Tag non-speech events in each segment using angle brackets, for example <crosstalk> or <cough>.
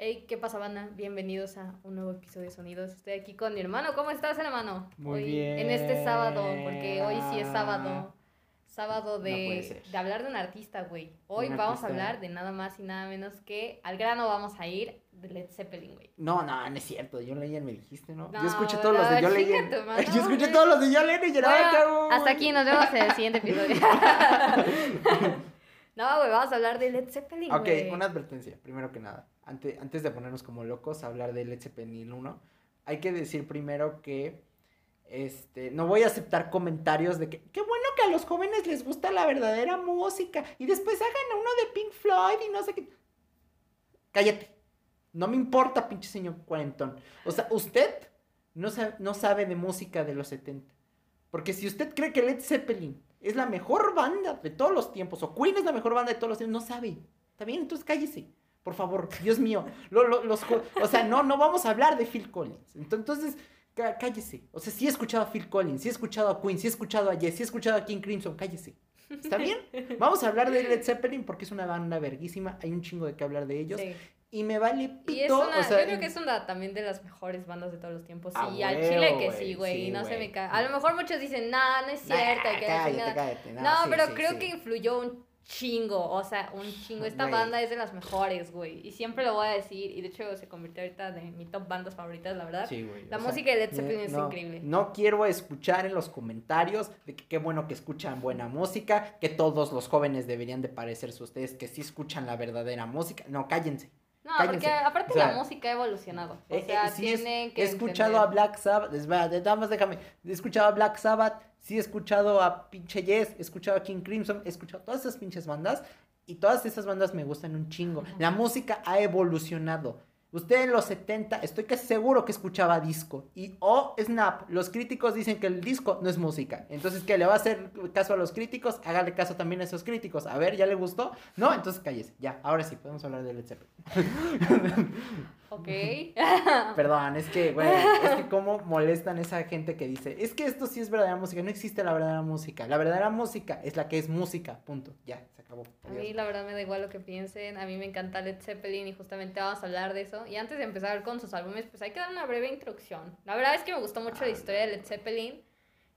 Hey, ¿qué pasa, banda? Bienvenidos a un nuevo episodio de Sonidos. Estoy aquí con mi hermano. ¿Cómo estás, hermano? Muy Hoy- bien. En este sábado, porque hoy sí es sábado. Sábado de, hablar de un artista, güey. Hoy Un vamos a hablar de nada más y nada menos que al grano vamos a ir de Led Zeppelin, güey. No, no, no es cierto. Yo Legend me dijiste, ¿no? No, yo escuché todos los de Yo <laughs> madre, Yo escuché todos los de Yo Legend y yo, "Ay, Bueno, cabrón". hasta aquí, nos vemos en el siguiente episodio. <laughs> <laughs> no, güey, vamos a hablar de Led Zeppelin, Ok, güey. una advertencia, primero que nada. Antes, antes de ponernos como locos a hablar de Led Zeppelin 1, hay que decir primero que este, no voy a aceptar comentarios de que qué bueno que a los jóvenes les gusta la verdadera música y después hagan uno de Pink Floyd y no sé qué. Cállate. No me importa, pinche señor cuarentón. O sea, usted no sabe, no sabe de música de los 70. Porque si usted cree que Led Zeppelin es la mejor banda de todos los tiempos, o Queen es la mejor banda de todos los tiempos, no sabe. ¿Está bien? Entonces cállese. Por favor, Dios mío. Lo- lo- los, o sea, no, no vamos a hablar de Phil Collins. Ento- Entonces, cá- cállese. O sea, sí he escuchado a Phil Collins, sí he escuchado a Queen, sí he escuchado a Yes, sí he escuchado a King Crimson, cállese. ¿Está bien? Vamos a hablar de Led Zeppelin porque es una banda verguísima, hay un chingo de qué hablar de ellos. Sí. Y me vale Y pito, es una, o sea, yo creo que es una también de las mejores bandas de todos los tiempos. A Sí, al chile que sí, güey. sí, no se me cae. A lo mejor muchos dicen, nah, no es Nah, cierto. que la cállate, chingada". cállate. No, sí, pero creo que influyó un chingo. O sea, un chingo. Esta banda es de las mejores, güey. Y siempre lo voy a decir. Y de hecho se convirtió ahorita de mi top bandas favoritas, la verdad. Sí, güey, La sea, música de Led Zeppelin es no, increíble. No quiero escuchar en los comentarios de que qué bueno que escuchan buena música, que todos los jóvenes deberían de parecerse a ustedes, que sí escuchan la verdadera música. No, cállense. No, cállense. porque aparte O sea, la música ha evolucionado. O Eh, eh, sea, sí es- tienen que. he escuchado entender. a Black Sabbath, nada más déjame, he escuchado a Black Sabbath, sí he escuchado a pinche Yes, he escuchado a King Crimson, he escuchado todas esas pinches bandas y todas esas bandas me gustan un chingo. La música ha evolucionado. Usted en los 70, estoy casi seguro que escuchaba disco. Y, oh, snap, los críticos dicen que el disco no es música. Entonces, ¿qué? ¿Le va a hacer caso a los críticos? Hágale caso también a esos críticos. A ver, ¿ya le gustó? No, entonces cállese. Ya, ahora sí, podemos hablar de Led Zeppelin. <laughs> Ok. <laughs> Perdón, es que, güey, es que cómo molestan esa gente que dice, es que esto sí es verdadera música, no existe la verdadera música, la verdadera música es la que es música, punto, ya, se acabó. A mí la verdad me da igual lo que piensen, a mí me encanta Led Zeppelin y justamente vamos a hablar de eso. Y antes de empezar con sus álbumes, pues hay que dar una breve introducción. La verdad es que me gustó mucho la historia de Led Zeppelin.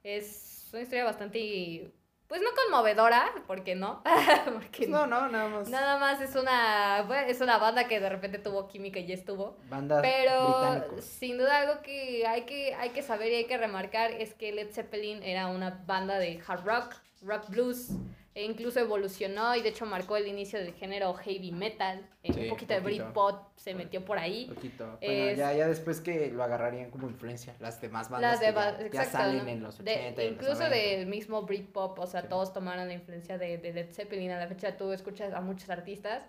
Es una historia bastante, pues no conmovedora, ¿por qué no? <laughs> Porque Pues no, no, nada más. Nada más es una, es una banda que de repente tuvo química y ya estuvo. Bandas Pero británicos. sin duda algo que hay, que hay que saber y hay que remarcar es que Led Zeppelin era una banda de hard rock, rock blues, e incluso evolucionó y de hecho marcó el inicio del género heavy metal, eh, Sí, un poquito de. Britpop se metió por ahí. Poquito. Bueno, Es- ya, ya después que lo agarrarían como influencia, las demás bandas Las de, que ya, salen ¿no? en los De- 80 y los incluso 90. del mismo Britpop, o sea, Sí. todos tomaron la influencia de, de Led Zeppelin. A la fecha tú escuchas a muchos artistas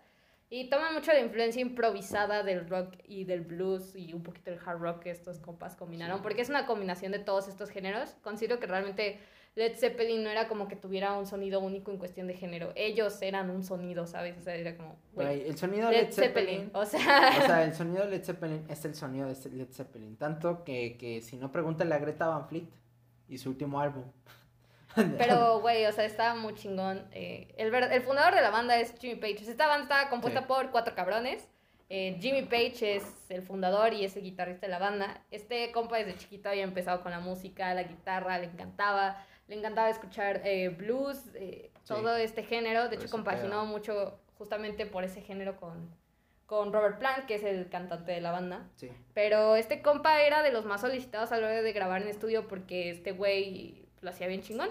y toman mucho la influencia improvisada del rock y del blues y un poquito del hard rock que estos compas combinaron, Sí. porque es una combinación de todos estos géneros. Considero que realmente Led Zeppelin no era como que tuviera un sonido único en cuestión de género. Ellos eran un sonido, ¿sabes? O sea, era como... Güey, el sonido Led, Led Zeppelin. Zeppelin O sea... O sea, el sonido Led Zeppelin es el sonido de Led Zeppelin. Tanto que, que si no, pregúntale a Greta Van Fleet y su último álbum. <laughs> Pero, güey, o sea, estaba muy chingón. Eh, el, ver- el fundador de la banda es Jimmy Page. Esta banda estaba compuesta Sí. por cuatro cabrones. Eh, Jimmy Page es el fundador y es el guitarrista de la banda. Este compa desde chiquito había empezado con la música, la guitarra, le encantaba. Le encantaba escuchar eh, blues, eh, Sí. todo este género. De hecho, compaginó mucho justamente por ese género con, con Robert Plant, que es el cantante de la banda. Sí. Pero este compa era de los más solicitados a la hora de grabar en estudio porque este güey lo hacía bien chingón.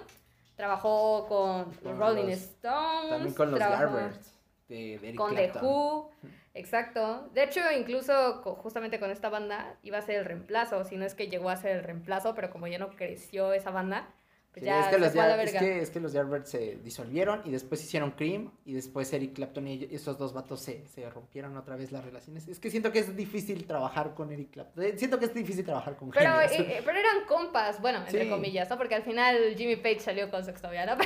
Trabajó con los Rolling los- Stones. También con los Garbers de, Con The. Who. Exacto. De hecho, incluso justamente con esta banda iba a ser el reemplazo. Si no es que llegó a ser el reemplazo, pero como ya no creció esa banda, pues Sí, ya es, que los fue a la Yard- es, que, es que los Yardbirds se disolvieron y después hicieron Cream y después Eric Clapton y esos dos vatos se, se rompieron otra vez las relaciones. Es que siento que es difícil trabajar con Eric Clapton. Eh, Siento que es difícil trabajar con Pero, genios. eh, pero eran compas, bueno, entre Sí. comillas, ¿no? Porque al final Jimmy Page salió con su exnovia, ¿no? <laughs> no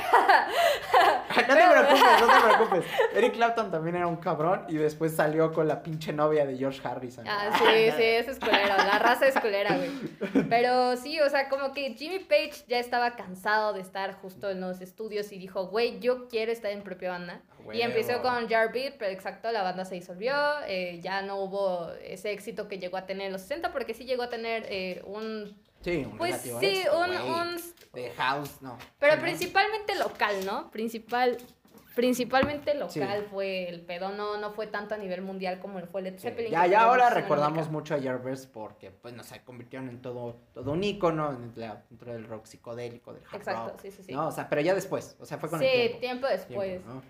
te preocupes, no te preocupes. Eric Clapton también era un cabrón y después salió con la pinche novia de George Harrison. Ah, sí, sí, eso es culero. La raza es culera, güey. Pero sí, o sea, como que Jimmy Page ya estaba cansado cansado de estar justo en los estudios y dijo, güey, yo quiero estar en propia banda. Y empezó con Jarbeat, pero exacto, la banda se disolvió, eh, ya no hubo ese éxito que llegó a tener en los 60, porque sí llegó a tener eh, un... Sí, un Pues sí, un, un De house, no. pero Sí, ¿no? principalmente local, ¿no? Principal, principalmente local Sí. fue el pedo, no, no fue tanto a nivel mundial como fue Led Sí, Zeppelin. Ya, ya ahora recordamos mucho a Jarvis porque, pues, no sé, convirtieron en todo, todo un ícono dentro del rock psicodélico, del hard Exacto, rock, sí, sí, sí. ¿no? O sea, pero ya después, o sea, fue con sí, el tiempo. tiempo después. tiempo, ¿no?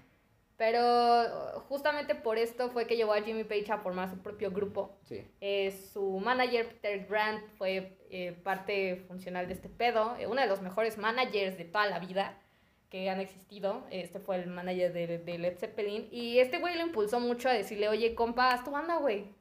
Pero justamente por esto fue que llevó a Jimmy Page a formar su propio grupo. Sí. Eh, su manager, Peter Grant, fue eh, parte funcional de este pedo. eh, uno de los mejores managers de toda la vida que han existido. Este fue el manager de, de Led Zeppelin. Y este güey lo impulsó mucho a decirle, oye, compa, haz tu banda, güey.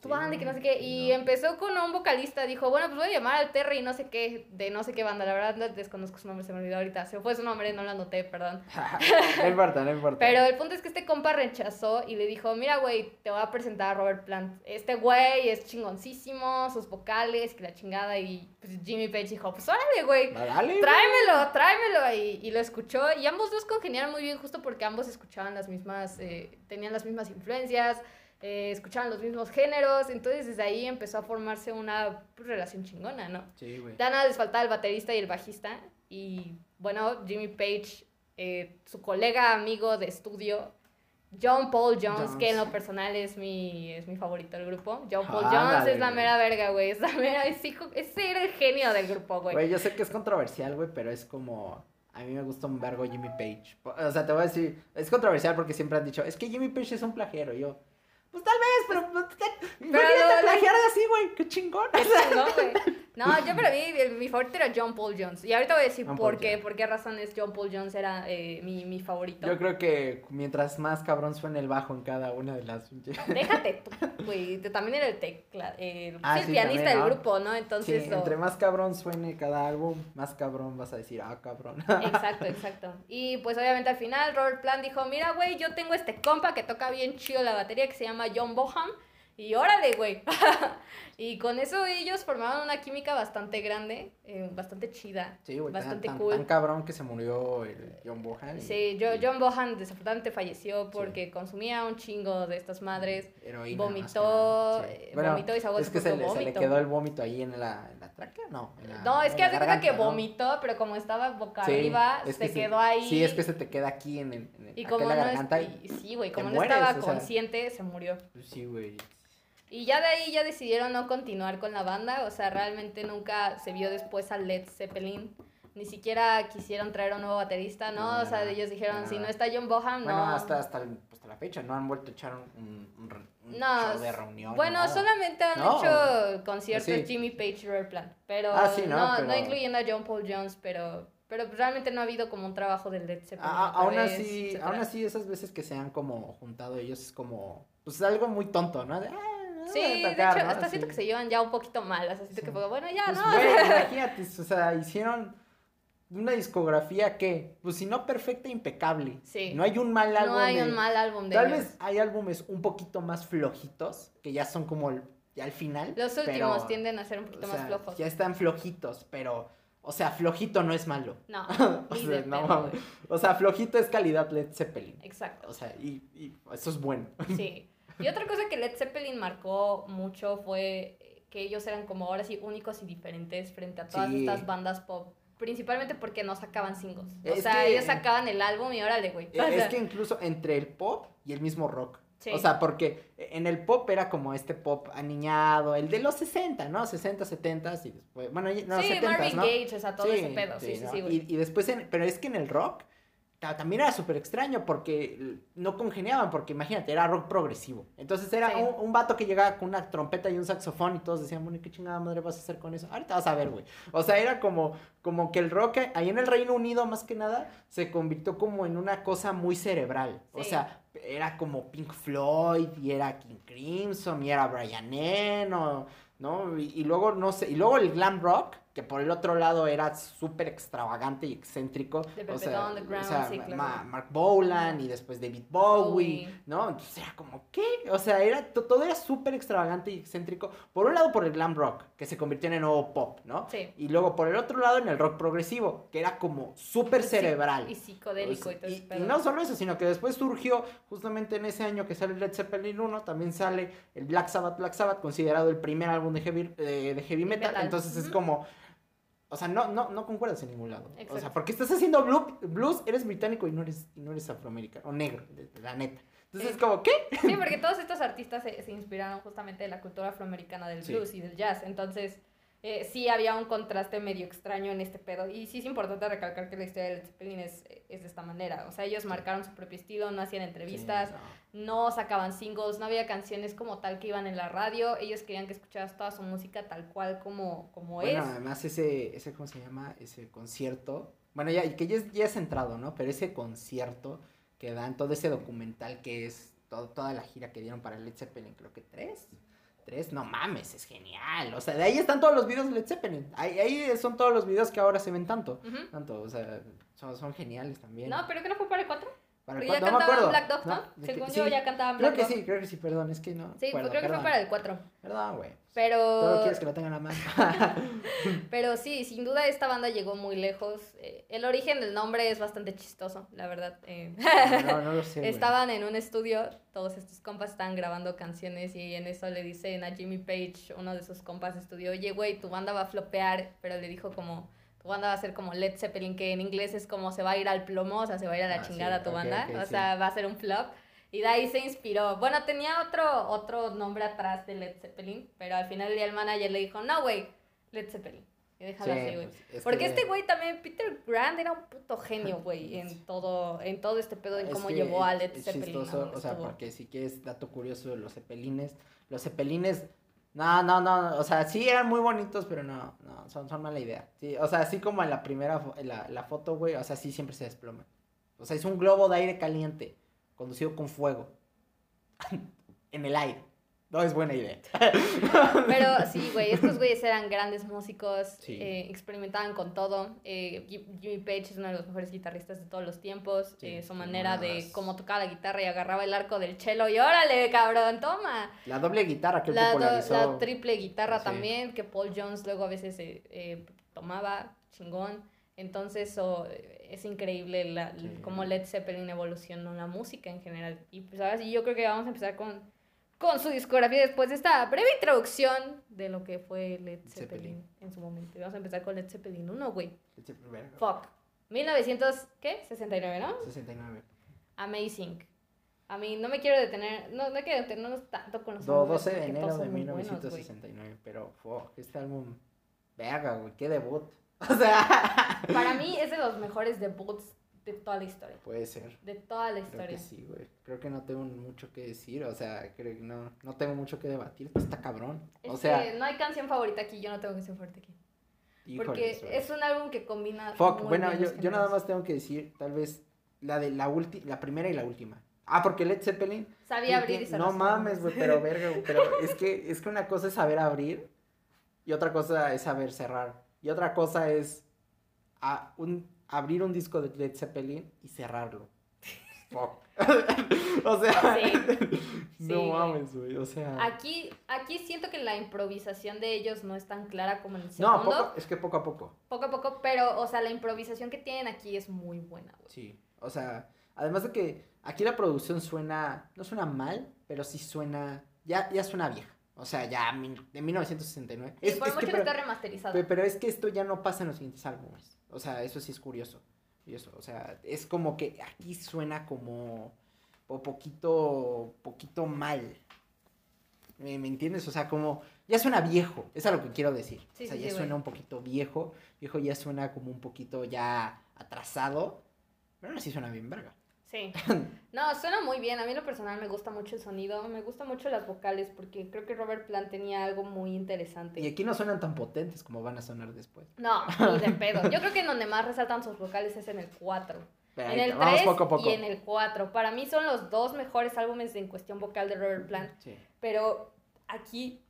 Tu banda y que no sé qué. Y no. empezó con un vocalista. Dijo, bueno, pues voy a llamar al Terry no sé qué, de no sé qué banda. La verdad no desconozco su nombre, se me olvidó ahorita. Se fue su nombre, no lo anoté, perdón. <laughs> no importa, no importa. Pero el punto es que este compa rechazó y le dijo, mira, güey, te voy a presentar a Robert Plant. Este güey es chingoncísimo, sus vocales, que la chingada. Y pues Jimmy Page dijo, pues órale, güey. tráemelo, tráemelo. Y, y lo escuchó y ambos dos congeniaron muy bien justo porque ambos escuchaban las mismas, eh, tenían las mismas influencias, eh, escuchaban los mismos géneros. Entonces desde ahí empezó a formarse una pues, relación chingona, ¿no? Sí, güey. Ya nada les faltaba el baterista y el bajista. Y bueno, Jimmy Page, eh, su colega amigo de estudio, John Paul Jones, Jones. que en lo personal es mi, es mi favorito del grupo. John Paul Ándale, Jones es la güey. mera verga, güey. Es la mera, es hijo, era el genio del grupo, güey. Güey, yo sé que es controversial, güey, pero es como... A mí me gusta un vergo Jimmy Page. O sea, te voy a decir, es controversial porque siempre han dicho, es que Jimmy Page es un plagiero. Y yo, pues tal vez, pero... pues, ¿qué? Imagínate lo- plagiar así, güey, qué chingón. Qué <laughs> chingón, güey. <laughs> No, yo para mí, mi favorito era John Paul Jones. Y ahorita voy a decir John por Paul qué, Jones. por qué razones John Paul Jones era eh, mi, mi favorito. Yo creo que mientras más cabrón suene el bajo en cada una de las... <laughs> Déjate tú, güey. También era el tecla, el, Ah, sí, el sí, pianista también, del ¿no? grupo, ¿no? Sí, Entonces, lo- entre más cabrón suene cada álbum, más cabrón vas a decir, ah, cabrón. Exacto, exacto. Y pues obviamente al final Robert Plant dijo, mira, güey, yo tengo este compa que toca bien chido la batería que se llama John Boham. Y órale, güey. <laughs> y con eso ellos formaron una química bastante grande, eh, bastante chida. Sí, güey, tan, Bastante tan- cool. tan cabrón que se murió el John Bohan. y- Sí, yo, y John Bohan desafortunadamente falleció porque consumía un chingo de estas madres. heroína, vomitó, eh, Bueno, vomitó y se Es que se le, se le quedó el vómito ahí en la, en la no. la- No, es que la cuenta que vomitó, pero como estaba boca arriba, es se que quedó ahí. Sí, es que se te queda aquí en, el, en el- Y como la no, es- garganta. y- sí, güey, como no mueres, estaba o sea. consciente, se murió. Pues Sí, güey. Y ya de ahí ya decidieron no continuar con la banda, o sea, realmente nunca se vio después a Led Zeppelin. Ni siquiera quisieron traer un nuevo baterista, ¿no? No, o sea, ellos dijeron, si no está John Boham, Bueno, no. hasta, hasta, el- hasta la fecha no han vuelto a echar un, un, un No, show de reunión. ni Bueno, solamente han hecho conciertos Sí. Jimmy Page y Robert Plant, pero, Ah, sí, ¿no? no, Pero- no incluyendo a John Paul Jones, pero, pero realmente no ha habido como un trabajo del Led Zeppelin. A- a- otra aún vez, así, etcétera. aún así, esas veces que se han como juntado ellos es como, pues algo muy tonto, ¿no? De, ah, Sí, vamos a de hecho, ¿no? hasta siento que se llevan ya un poquito mal, o sea, siento Sí. que bueno, ya, Pues, ¿no? <laughs> imagínate, o sea, hicieron una discografía que, pues si no perfecta, impecable. Sí. No hay un mal álbum. no hay de- un mal álbum de Tal ellos. vez hay álbumes un poquito más flojitos, que ya son como el- ya al final. Los últimos pero, tienden a ser un poquito o más flojos. Ya están flojitos, pero, o sea, flojito no es malo. No, <laughs> O sea, no pedo. O sea, flojito es calidad Led Zeppelin. Exacto, O sea, y, y eso es bueno. sí. <laughs> <laughs> Y otra cosa que Led Zeppelin marcó mucho fue que ellos eran como ahora sí únicos y diferentes frente a todas Sí. estas bandas pop. Principalmente porque no sacaban singles. O sea, que- ellos sacaban el álbum y órale, güey. O Es que incluso entre el pop y el mismo rock. Sí. O sea, porque en el pop era como este pop aniñado, el de los 60, ¿no? 60, 70 y después, bueno, no, sí, 70, Marvin ¿no? Gaye, o sea, todo ese pedo. Sí, sí, ¿no? sí, güey. y, y después, en- pero es que en el rock también era súper extraño porque no congeniaban, porque imagínate, era rock progresivo. Entonces era Sí. un, un vato que llegaba con una trompeta y un saxofón y todos decían, bueno, ¿y ¿qué chingada madre vas a hacer con eso? Ahorita vas a ver, güey. O sea, era como, como que el rock ahí en el Reino Unido, más que nada, se convirtió como en una cosa muy cerebral. O sea, era como Pink Floyd y era King Crimson y era Brian Eno, ¿no? Y, y luego, no sé, y luego el glam rock que por el otro lado era súper extravagante y excéntrico. De o sea, o sea, sí, claro. Ma- Mark Bolan y después David Bowie, Bowie. ¿no? Entonces era como, ¿qué? O sea, era, to- todo era súper extravagante y excéntrico. Por un lado por el glam rock, que se convirtió en el nuevo pop, ¿no? Sí. Y luego por el otro lado en el rock progresivo, que era como súper cerebral. Y psicodélico y todo y, y no solo eso, sino que después surgió, justamente en ese año que sale Led Zeppelin 1, también sale el Black Sabbath, Black Sabbath, considerado el primer álbum de heavy, eh, de heavy metal. Metal. Entonces es como, o sea, no, no, no concuerdas en ningún lado. O sea, porque estás haciendo blu- blues, eres británico y no eres, y no eres afroamericano, o negro, de- la neta. Entonces es como, ¿qué? Sí, porque todos estos artistas se, se inspiraron justamente de la cultura afroamericana del Sí. blues y del jazz. Entonces, eh, sí había un contraste medio extraño en este pedo. Y sí es importante recalcar que la historia de Led Zeppelin es, es de esta manera. O sea, ellos marcaron su propio estilo, no hacían entrevistas, Sí, no sacaban singles, no había canciones como tal que iban en la radio. Ellos querían que escucharas toda su música tal cual como, como Bueno, es. además ese, ese, ¿cómo se llama? Ese concierto. Bueno, ya, que ya es, ya es entrado, ¿no? Pero ese concierto que dan, todo ese documental que es todo, toda la gira que dieron para Led Zeppelin, creo que tres. Tres, no mames, es genial. O sea, de ahí están todos los videos de Led Zeppelin. Ahí, ahí son todos los videos que ahora se ven tanto. Tanto, o sea, son, son geniales también. No, pero que no fue para el 4. Para Pero ya no cantaban. Black Dog, ¿no? Según Sí, yo ya cantaban Creo Black que Dog. sí, creo que sí, perdón, es que no. Sí, acuerdo, creo que fue para el 4. Perdón, güey. Pero... Todo quieres que lo tengan a mano. <laughs> <laughs> Pero sí, sin duda esta banda llegó muy lejos. Eh, el origen del nombre es bastante chistoso, la verdad. eh. no, no lo <laughs> sé. Estaban en un estudio, todos estos compas estaban grabando canciones y en eso le dicen a Jimmy Page, uno de sus compas de estudio, oye, güey, tu banda va a flopear, pero le dijo como, banda va a ser como Led Zeppelin, que en inglés es como se va a ir al plomo, o sea, se va a ir a la Ah, sí, chingada tu ok, banda, o sí. sea, va a ser un flop. Y de ahí se inspiró. Bueno, tenía otro, otro nombre atrás de Led Zeppelin, pero al final del día el manager le dijo, no, güey, Led Zeppelin. Y déjalo Sí, así, güey. pues, es Porque que- este güey también, Peter Grant, era un puto genio, <laughs> güey, en todo, en todo este pedo, en Es cómo llevó a es- Led es Zeppelin. a chistoso, o sea, estuvo. porque si quieres dato curioso de los cepelines, los cepelines, no, no, no, o sea, sí eran muy bonitos, pero no, no, son, son mala idea. Sí, o sea, así como en la primera, en la, la foto, güey, o sea, sí siempre se desploman. O sea, es un globo de aire caliente, conducido con fuego, <laughs> en el aire. No es buena idea. <laughs> Pero <laughs> sí, güey, estos güeyes eran grandes músicos, Sí. eh, experimentaban con todo. Eh, Ji- Jimmy Page es uno de los mejores guitarristas de todos los tiempos. Sí, eh, su manera de cómo tocaba la guitarra y agarraba el arco del cello y órale, cabrón, toma. La doble guitarra que La, do- popularizó. la triple guitarra Sí. también, que Paul Jones luego a veces eh, eh, tomaba, chingón. Entonces, oh, es increíble la, cómo Led Zeppelin evolucionó la música en general. Y pues ahora sí, yo creo que vamos a empezar con, con su discografía después de esta breve introducción de lo que fue Led Zeppelin, Zeppelin. en su momento. Vamos a empezar con Led Zeppelin 1, güey. Fuck. 1900, ¿qué? 69, ¿no? 69. Amazing. A mí no me quiero detener, no, no quiero detenernos tanto con los Do- álbumes 12 de enero de son muy buenos, güey. 1969, pero fuck, este álbum, verga, güey, qué debut. <laughs> O sea, Para mí es de los mejores debuts de toda la historia. puede ser. De toda la Creo historia. que sí, güey. Creo que no tengo mucho que decir, o sea, creo que no, no tengo mucho que debatir, está cabrón. Es o sea, que no hay canción favorita aquí, yo no tengo canción favorita aquí. híjoles, Porque güey. es un álbum que combina. Fuck, muy bueno, yo, yo nada más tengo que decir, tal vez, la de la ulti, la primera y la última. Ah, porque Led Zeppelin. Sabía abrir y No mames, güey, pero verga, güey, pero es que, es que una cosa es saber abrir y otra cosa es saber cerrar. Y otra cosa es a- un, abrir un disco de Led Zeppelin y cerrarlo. <laughs> <laughs> O sea, Sí. <laughs> no Sí, mames, güey, o sea. Aquí, aquí siento que la improvisación de ellos no es tan clara como en el no, segundo. poco, es que poco a poco. poco a poco, pero, o sea, la improvisación que tienen aquí es muy buena, güey. Sí, o sea, además de que aquí la producción suena, no suena mal, pero sí suena, ya, ya suena vieja. O sea, ya de 1969. Y Es- por es mucho que, pero, esté remasterizado. pe- pero es que esto ya no pasa en los siguientes álbumes. O sea, eso sí es curioso. Y eso, o sea, es como que aquí suena como po- poquito, poquito mal. ¿Me, me entiendes? O sea, como ya suena viejo, es a lo que quiero decir. Sí, o sea, sí, ya sí, suena un poquito viejo, viejo ya suena como un poquito ya atrasado, pero aún así suena bien verga. Sí. <laughs> No, suena muy bien. A mí en lo personal me gusta mucho el sonido. Me gustan mucho las vocales porque creo que Robert Plant tenía algo muy interesante. Y aquí no suenan tan potentes como van a sonar después. No, ni de <laughs> pedo. Yo creo que en donde más resaltan sus vocales es en el 4. Pero En el vamos 3 poco a poco. y en el 4. Para mí son los dos mejores álbumes en cuestión vocal de Robert Plant. Sí. Pero aquí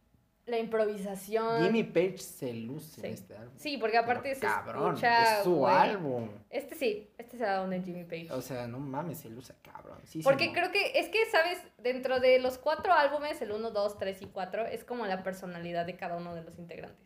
la improvisación. Jimmy Page se luce Sí. en este álbum. Sí, porque aparte Pero, se cabrón, escucha, es su güey. álbum. Este sí, este es el álbum de Jimmy Page. O sea, no mames, se luce cabrón. Sí, Porque sí, no. creo que, es que, ¿sabes? Dentro de los cuatro álbumes, el 1, 2, 3 y 4, es como la personalidad de cada uno de los integrantes.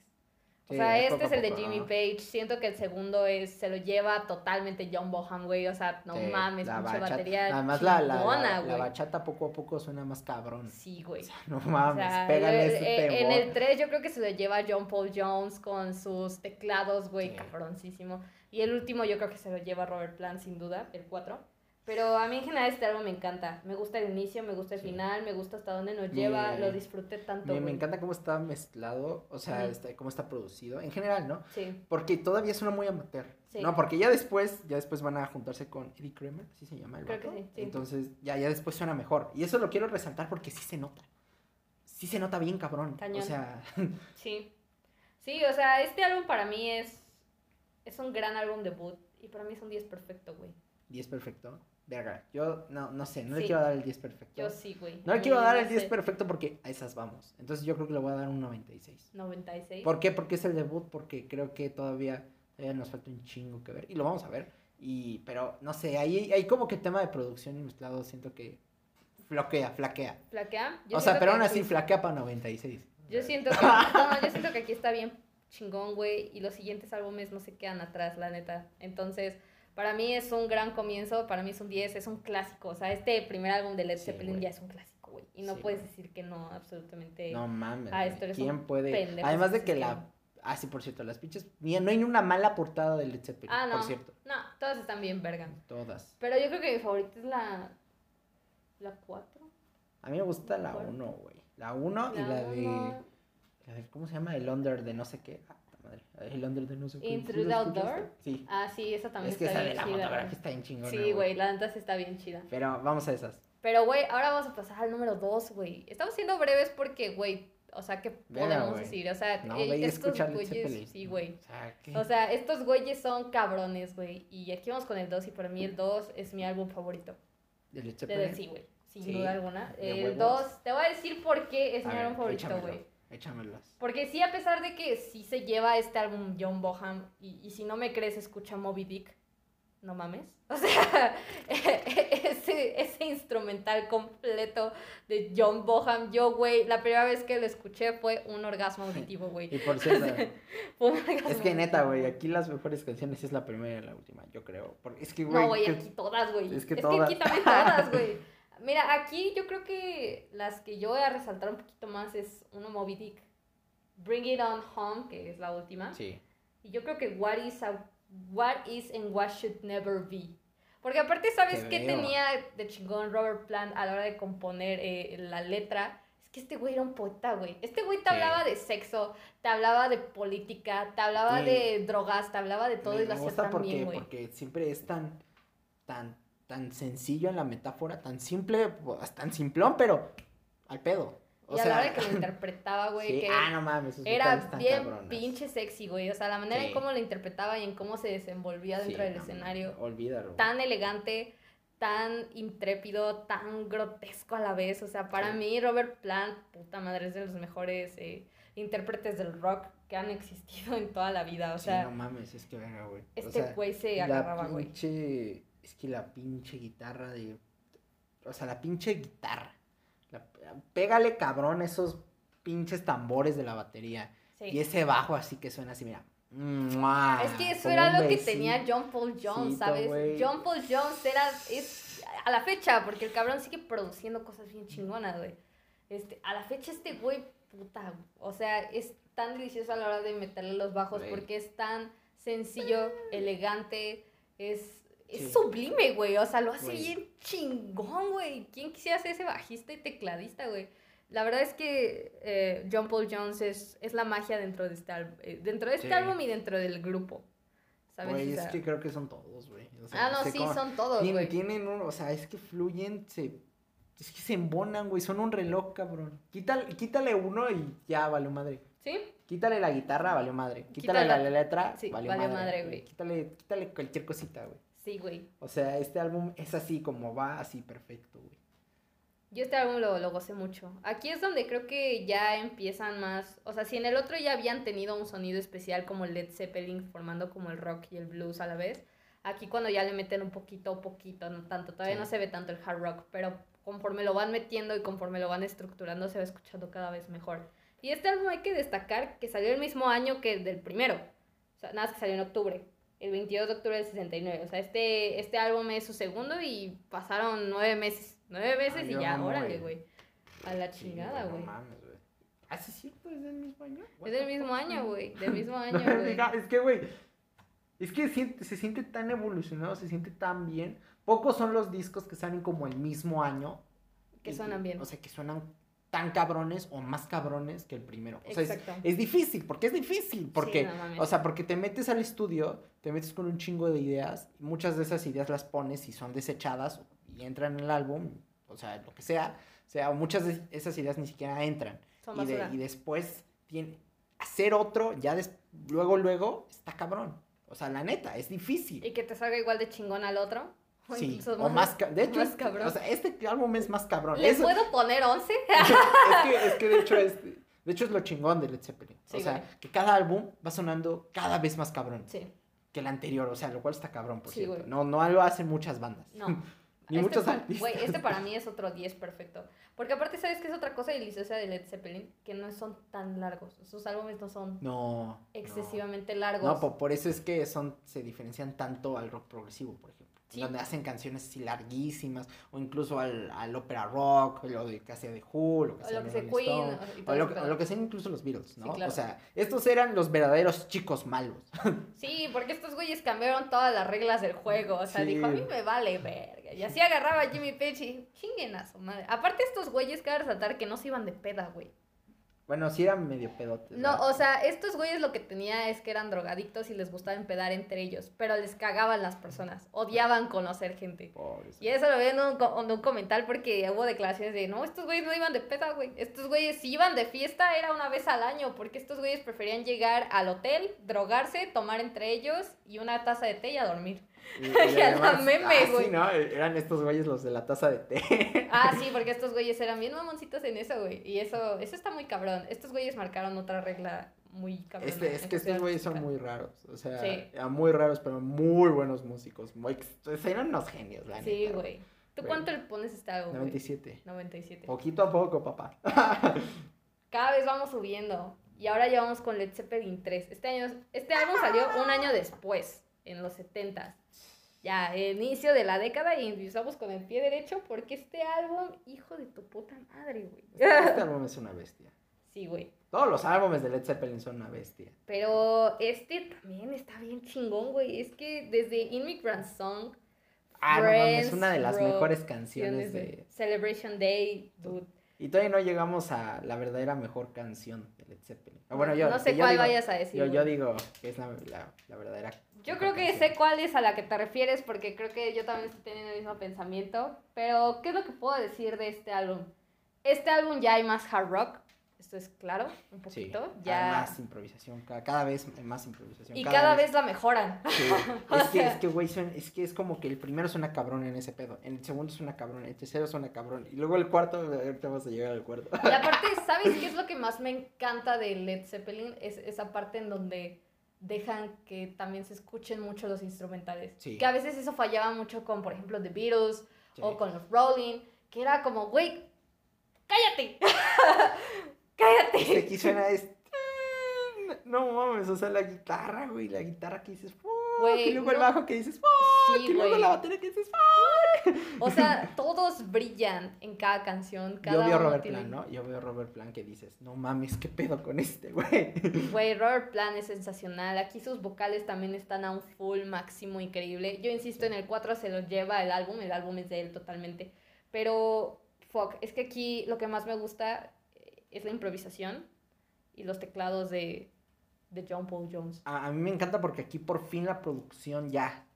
O Sí, sea, este poco es el de Jimmy. Page. Siento que el segundo es, se lo lleva totalmente John Boham, güey. O sea, no Sí, mames, la pinche bachata- batería Además, la, la, bachata poco a poco suena más cabrón. Sí, güey. No O mames, sea, pégale el- ese eh, en el 3 yo creo que se lo lleva John Paul Jones con sus teclados, güey, Sí. cabroncísimo. Y el último yo creo que se lo lleva Robert Plant, sin duda, el 4. Pero a mí en general este álbum me encanta. Me gusta el inicio, me gusta el Sí. final, me gusta hasta dónde nos Me- lleva, lo disfruté tanto. Me, encanta cómo está mezclado, o sea, está- cómo está producido. En general, ¿no? Sí, Porque todavía suena muy amateur. Sí. No, porque ya después, ya después van a juntarse con Eddie Kramer, así se llama el Creo que sí. Entonces, ya, ya después suena mejor. Y eso lo quiero resaltar porque sí se nota. Sí se nota bien, cabrón. Cañón. O sea, <laughs> sí. Sí, o sea, este álbum para mí es, es un gran álbum debut. Y para mí es un 10 perfecto, güey. 10 perfecto. Verga, yo no, no sé, no le quiero dar el 10 perfecto. Yo sí, güey. No le quiero dar el 10 sé. perfecto porque a esas vamos. Entonces yo creo que le voy a dar un 96. 96. ¿Por qué? Porque es el debut, porque creo que todavía, todavía nos falta un chingo que ver. Y lo vamos a ver. Y, pero no sé, ahí hay como que tema de producción y mezclado, siento que floquea, flaquea. ¿Flaquea? Yo o sea, pero aún así aquí- flaquea para 96. Yo siento que, <laughs> no, yo siento que aquí está bien chingón, güey, y los siguientes álbumes no se quedan atrás, la neta. Entonces, para mí es un gran comienzo, para mí es un 10, es un clásico. O sea, este primer álbum de Led Sí, Zeppelin ya es un clásico, güey. Y no Sí, puedes decir que no, absolutamente. No mames. Ah, esto ¿Quién puede? pendejo Además de que la. Ah, sí, por cierto, las pinches. No hay ni una mala portada de Led Zeppelin. Ah, no. Por cierto. No, todas están bien, verga. Todas. Pero yo creo que mi favorita es la. La 4. A mí me gusta la ¿Cuál? 1, güey. La 1 y la de. uno, la de- ¿Cómo se llama? El Under de no sé qué. Madre. El Under de no sé qué. Into ¿Sí the lo Outdoor? Sí. Ah, sí, esa también Es que está esa de bien la chida. fotografía está bien chingona. Sí, güey, la neta sí está bien chida. Pero vamos a esas. Pero, güey, ahora vamos a pasar al número 2, güey. Estamos siendo breves porque, güey, o sea, ¿qué podemos decir? O sea, No, eh, estos güeyes, sí, güey. O sea. O sea, estos güeyes son cabrones, güey. Y aquí vamos con el 2 y para mí el 2 es mi álbum favorito. ¿De Led De Zeppelin? The sí, güey. Sin Sí, duda alguna. de El huevos. 2, te voy a decir por qué es A mi ver, álbum favorito, güey. Échamelas. Porque sí, a pesar de que sí se lleva este álbum John Boham, y, y si no me crees, escucha Moby Dick, no mames. <laughs> O sea, ese, ese instrumental completo de John Boham, yo, güey, la primera vez que lo escuché fue un orgasmo auditivo, güey. <laughs> Y por cierto, <laughs> Fue un orgasmo es que neta, güey, aquí las mejores canciones es la primera y la última, yo creo. Porque es que, güey. No, güey, que- aquí todas, güey. es Es que que, todas. aquí también todas, güey. Mira, aquí yo creo que las que yo voy a resaltar un poquito más es uno Moby Dick. Bring It On Home, que es la última. Sí. Y yo creo que What is, a- what is and What Should Never Be. Porque aparte, ¿sabes qué tenía de chingón Robert Plant a la hora de componer eh, la letra? Es que este güey era un poeta, güey. Este güey te Sí. hablaba de sexo, te hablaba de política, te hablaba Sí. de drogas, te hablaba de todo me, y lo hacía bien, güey. porque siempre es tan, tan, tan sencillo en la metáfora, tan simple, tan simplón, pero al pedo. O Y a la hora que lo <laughs> interpretaba, güey, sí, que ah, no mames, era bien cabronas. pinche sexy, güey. O sea, la manera Sí. en cómo lo interpretaba y en cómo se desenvolvía Sí, dentro del no, escenario. olvídalo. Tan elegante, tan intrépido, tan grotesco a la vez. O sea, para mí Robert Plant, puta madre, es de los mejores eh, intérpretes del rock que han existido en toda la vida. O sea, no mames, es que venga, güey. O este sea, güey se agarraba, güey. pinche, es que la pinche guitarra de, o sea, la pinche guitarra. La- pégale cabrón esos pinches tambores de la batería. Sí. Y ese bajo así que suena así, mira. ¡mua! Es que eso Como era lo que tenía John Paul Jones, ¿sabes? John Paul Jones era, es, a la fecha, porque el cabrón sigue produciendo cosas bien chingonas, güey. Este, a la fecha este güey, puta, o sea, es tan delicioso a la hora de meterle los bajos porque es tan sencillo, elegante, es, es Sí. sublime, güey, o sea, lo hace Güey. bien chingón, güey. ¿Quién quisiera ser ese bajista y tecladista, güey? La verdad es que eh, John Paul Jones es, es la magia dentro de este, álbum, eh, dentro de este Sí. álbum y dentro del grupo. ¿Sabes? Güey, O es que creo que son todos, güey. O sea, ah, no, sé sí, cómo- son todos, Tienen, güey. tienen un, o sea, es que fluyen, se, es que se embonan, güey, son un reloj, cabrón. Quítale, quítale uno y ya valió madre. ¿Sí? Quítale la guitarra, valió madre. Quítale Quítale la, la- letra, sí, valió, valió madre. madre, güey. Quítale, quítale cualquier cosita, güey. Sí, güey. O sea, este álbum es así como va, así perfecto, güey. Yo este álbum lo, lo gocé mucho. Aquí es donde creo que ya empiezan más, o sea, si en el otro ya habían tenido un sonido especial como Led Zeppelin formando como el rock y el blues a la vez, aquí cuando ya le meten un poquito, poquito, no tanto, todavía Sí. no se ve tanto el hard rock, pero conforme lo van metiendo y conforme lo van estructurando se va escuchando cada vez mejor. Y este álbum hay que destacar que salió el mismo año que el del primero, o sea, nada más que salió en octubre, el 22 de octubre del 69, o sea, este, este álbum es su segundo y pasaron nueve meses, nueve meses Ay, y ya, órale, güey. a la chingada, güey. No mames, güey. ¿Ah, sí es cierto? ¿Es del mismo año? Es del mismo año, güey. Del mismo <laughs> año, güey. es que, güey, es que siente- se siente tan evolucionado, se siente tan bien. Pocos son los discos que salen como el mismo año. Que Y- suenan bien. O sea, que suenan tan cabrones o más cabrones que el primero. O sea, es, es difícil, porque es difícil, porque, o sea, porque te metes al estudio, te metes con un chingo de ideas, y muchas de esas ideas las pones y son desechadas y entran en el álbum, o sea, lo que sea, o sea, muchas de esas ideas ni siquiera entran. Son Y, de- y después tiene, hacer otro, ya des- luego, luego, está cabrón. O sea, la neta, es difícil. Y que te salga igual de chingón al otro. Sí, o más, de hecho, más cabrón. o sea, este álbum es más cabrón. ¿Le Eso- puedo poner 11? <laughs> es, que, es que de hecho es, <laughs> de hecho es lo chingón de Led Zeppelin. Sí, o sea, güey. que cada álbum va sonando cada vez más cabrón sí. que el anterior, o sea, lo cual está cabrón, por Sí, cierto. güey. No, no lo hacen muchas bandas. No. <laughs> Ni Este muchos. Güey, este para mí es otro 10 perfecto. Porque aparte, ¿sabes qué es otra cosa deliciosa de Led Zeppelin? Que no son tan largos. Sus álbumes no son No. no. excesivamente largos. No, po- por, eso es que son, se diferencian tanto al rock progresivo, por ejemplo. Sí. Donde hacen canciones así larguísimas, o incluso al, al ópera rock, o lo de que hacía de Who, lo que hacía de Rolling Queen. Stone, O lo, que- pedo. o lo que hacían incluso los Beatles, ¿no? Sí, claro. O sea, estos eran los verdaderos chicos malos. <laughs> Sí, porque estos güeyes cambiaron todas las reglas del juego. O sea, Sí. dijo, a mí me vale verga. Y así agarraba a Jimmy Page y chinguen a su madre. Aparte, estos güeyes, cabe resaltar que no se iban de peda, güey. Bueno, sí eran medio pedotes. No, ¿verdad? o sea, estos güeyes lo que tenía es que eran drogadictos y les gustaba empedar entre ellos, pero les cagaban las personas, odiaban conocer gente. Pobres. Y eso lo vi en un, en un comentario porque hubo declaraciones de, no, estos güeyes no iban de peda, güey. Estos güeyes, si iban de fiesta, era una vez al año, porque estos güeyes preferían llegar al hotel, drogarse, tomar entre ellos y una taza de té y a dormir. Y, <laughs> Y a la meme, ah, güey. Sí, ¿no? Eran estos güeyes los de la taza de té. <laughs> Ah, sí, <laughs> porque estos güeyes eran bien mamoncitos en eso, güey. Y eso, eso está muy cabrón. Estos güeyes marcaron otra regla muy cabrón. Este, es que estos güeyes son muy raros. O sea, Sí. muy raros, pero muy buenos músicos. Muy, eran unos genios, la Sí, neta. güey. ¿Tú Güey. cuánto le pones a este álbum? güey? 97. 97. Poquito a poco, papá. Cada vez vamos subiendo. Y ahora ya vamos con Led Zeppelin 3. Este, año, este álbum salió un año después, en los 70 Ya, inicio de la década y empezamos con el pie derecho porque este álbum, hijo de tu puta madre, güey. Este álbum es una bestia. Sí, güey. Todos los álbumes de Led Zeppelin son una bestia. Pero este también está bien chingón, güey. Es que desde Immigrant Song, Ah, no mames, es una de las Rock, mejores canciones de. Celebration Day, dude. Y todavía no llegamos a la verdadera mejor canción de Led Zeppelin. Ah, bueno, yo, no sé cuál digo- vayas a decir. Yo, yo digo que es la, la, la verdadera. Yo creo que sé cuál es a la que te refieres porque creo que yo también estoy teniendo el mismo pensamiento. Pero, ¿qué es lo que puedo decir de este álbum? Este álbum ya hay más hard rock, esto es claro, un Sí, poquito. hay ya... más improvisación, cada, cada vez hay más improvisación. Y cada, vez... la mejoran. Sí, <laughs> es, que, es que, güey, suena- es que es como que el primero suena cabrón en ese pedo, el segundo suena cabrón, el tercero suena cabrón, y luego el cuarto, ahorita vamos a llegar al cuarto. Y aparte, <laughs> ¿sabes qué es lo que más me encanta de Led Zeppelin? Es esa parte en donde dejan que también se escuchen mucho los instrumentales. Sí. Que a veces eso fallaba mucho con, por ejemplo, The Beatles Sí. o con los Rolling, que era como, güey, cállate. <laughs> cállate. Este aquí suena es... No mames, o sea, la guitarra, güey, la guitarra que dices, fuck, Güey, y luego el bajo que dices, Sí, y luego la batería que dices, fuck. <laughs> O sea, todos brillan en cada canción. Cada Yo veo a Robert tiene- Plan, ¿no? Yo veo a Robert Plan que dices, no mames, qué pedo con este, güey. <laughs> Güey, Robert Plant es sensacional. Aquí sus vocales también están a un full máximo increíble. Yo insisto, en el 4 se los lleva el álbum. El álbum es de él totalmente. Pero, fuck, es que aquí lo que más me gusta eh, es la improvisación y los teclados de, de John Paul Jones. A, a mí me encanta porque aquí por fin la producción ya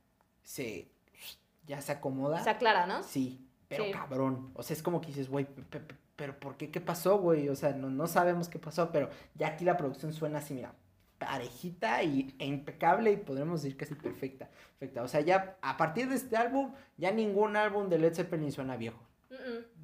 se, ya se acomoda. Se aclara, ¿no? Sí, pero Sí. cabrón. O sea, es como que dices, güey, pe- pe- pe- pero ¿por qué? ¿Qué pasó, güey? O sea, no, no sabemos qué pasó, pero ya aquí la producción suena así, mira, parejita y, e impecable y podremos decir casi perfecta, perfecta. O sea, ya a partir de este álbum, ya ningún álbum de Led Zeppelin suena viejo.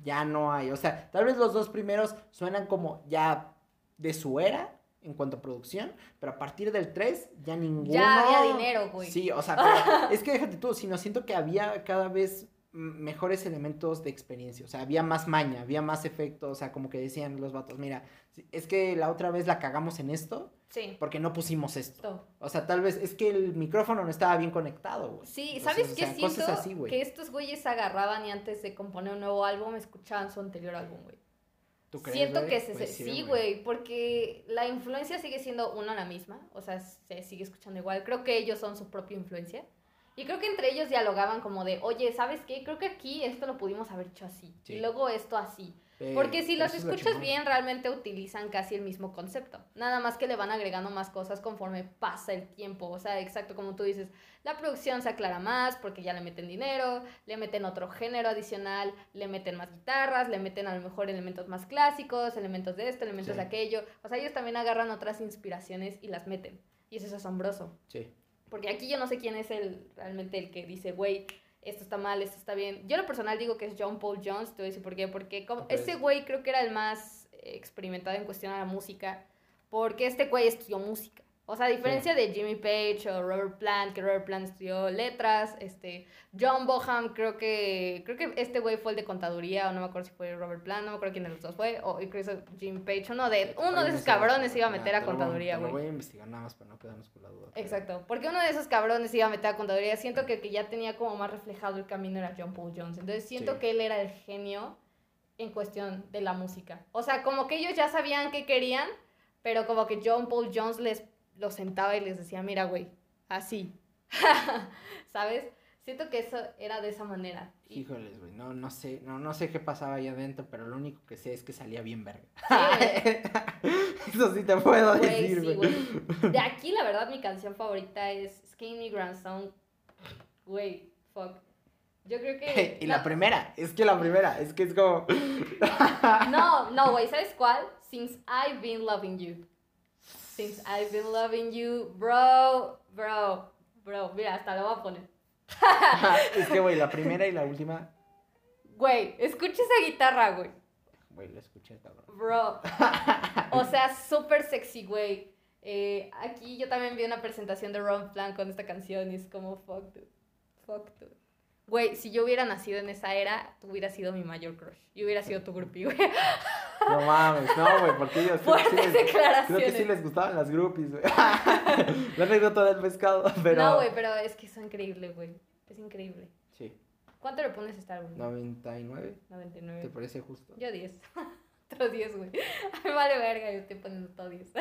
Ya no hay. O sea, tal vez los dos primeros suenan como ya de su era en cuanto a producción, pero a partir del 3 ya ninguno. Ya había dinero, güey. Sí, o sea, <laughs> pero es que déjate tú, sino siento que había cada vez mejores elementos de experiencia, o sea, había más maña, había más efecto, o sea, como que decían los vatos, mira, es que la otra vez la cagamos en esto Sí. porque no pusimos esto. O sea, tal vez es que el micrófono no estaba bien conectado, güey. Sí, Entonces, ¿sabes o qué sea, siento? Cosas así, güey. que estos güeyes agarraban y antes de componer un nuevo álbum escuchaban su anterior álbum, güey. ¿Tú crees, Siento que se, Pues sí, güey, porque la influencia sigue siendo una la misma, o sea, se sigue escuchando igual. Creo que ellos son su propia influencia. Y creo que entre ellos dialogaban como de, oye, ¿sabes qué? Creo que aquí esto lo pudimos haber hecho así. Sí. Y luego esto así. Eh, Porque si los lo escuchas bien, realmente utilizan casi el mismo concepto. Nada más que le van agregando más cosas conforme pasa el tiempo. O sea, exacto como tú dices, la producción se aclara más porque ya le meten dinero, le meten otro género adicional, le meten más guitarras, le meten a lo mejor elementos más clásicos, elementos de esto, elementos Sí. de aquello. O sea, ellos también agarran otras inspiraciones y las meten. Y eso es asombroso. Sí. Porque aquí yo no sé quién es el realmente el que dice, güey, esto está mal, esto está bien. Yo lo personal digo que es John Paul Jones, te voy a decir por qué. Porque como, Ok. ese güey creo que era el más eh, experimentado en cuestión a la música. Porque este güey estudió música. O sea, a diferencia de Jimmy Page o Robert Plant, que Robert Plant estudió letras, este, John Boham, creo que, creo que este güey fue el de contaduría, o no me acuerdo si fue Robert Plant, no me acuerdo quién de los dos fue, o es Jimmy Page, uno de, uno de esos cabrones iba a meter a contaduría, Lo güey. voy a investigar nada más para no quedarnos con la duda. Exacto, porque uno de esos cabrones iba a meter a contaduría. Siento que el que ya tenía como más reflejado el camino era John Paul Jones. Entonces siento Sí. que él era el genio en cuestión de la música. O sea, como que ellos ya sabían qué querían, pero como que John Paul Jones les los sentaba y les decía, mira, güey, así. <laughs> ¿Sabes? Siento que eso era de esa manera. Híjoles, güey, no, no sé, no, no sé qué pasaba ahí adentro, pero lo único que sé es que salía bien verga. <laughs> Eso sí te puedo decir, sí, güey. De aquí, la verdad, mi canción favorita es Skinny Grandson. Güey, fuck. Yo creo que... <laughs> y la primera, es que la primera, es que es como... No, no, güey, ¿sabes cuál? Since I've been loving you. Since I've been loving you, bro, bro, bro. Mira, hasta lo voy a poner. <laughs> es que, güey, la primera y la última, Güey, escucha esa guitarra, güey. güey, lo escuché, cabrón. Bro. <laughs> O sea, súper sexy, güey. Eh, aquí yo también vi una presentación de Ron Plan con esta canción y es como, fuck, dude. Fuck, dude. Güey, si yo hubiera nacido en esa era, tú hubieras sido mi mayor crush. Y hubiera sido tu groupie, güey. No mames, no, güey, porque ellos <laughs> creo que, sí Fuertes les, creo declaraciones. que sí les gustaban las groupies, güey. <laughs> la anécdota del pescado, <laughs> pero... No, güey, pero es que es increíble, güey. Es increíble. Sí, ¿Cuánto le pones a este álbum? 99, ¿te 99. parece justo? Yo 10. Otro 10, güey. Me vale verga, yo estoy poniendo todo 10.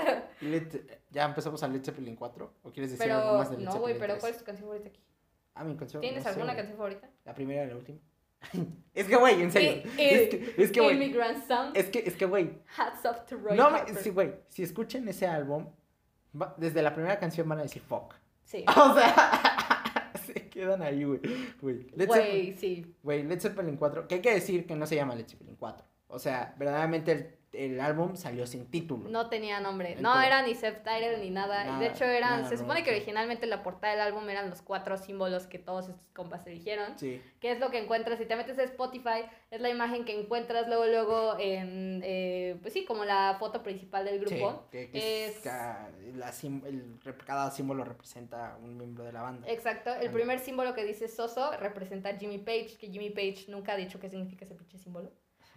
Led- ¿Ya empezamos a Led Zeppelin 4? ¿O quieres decir algo más de Led no, Zeppelin güey, pero 3? ¿cuál es tu canción favorita aquí? Ah, mi canción. ¿Tienes no sé, alguna güey. canción favorita? La primera y la última. <laughs> es que, güey, en serio. <laughs> Eh, es eh, que, es que, güey. Immigrant Song, Es que, es que, güey. Hats Off to Roy No, me, sí, güey. Si escuchan ese álbum, va- desde la primera canción van a decir fuck. Sí. <laughs> O sea, se quedan ahí, güey. Güey, sí. güey, Led Zeppelin 4. Que hay que decir que no se llama Led Zeppelin 4. O sea, verdaderamente el, el álbum salió sin título. No tenía nombre. No era ni subtitle ni nada. Nada, de hecho, eran. nada, se supone no, que originalmente la portada del álbum eran los cuatro símbolos que todos estos compas eligieron. Sí. que es lo que encuentras si te metes a Spotify, es la imagen que encuentras luego, luego en, eh, pues sí, como la foto principal del grupo. Sí, que, que es Es- ca- la el, cada símbolo representa un miembro de la banda. Exacto, el primer símbolo que dice Soso representa a Jimmy Page, que Jimmy Page nunca ha dicho qué significa ese pinche símbolo.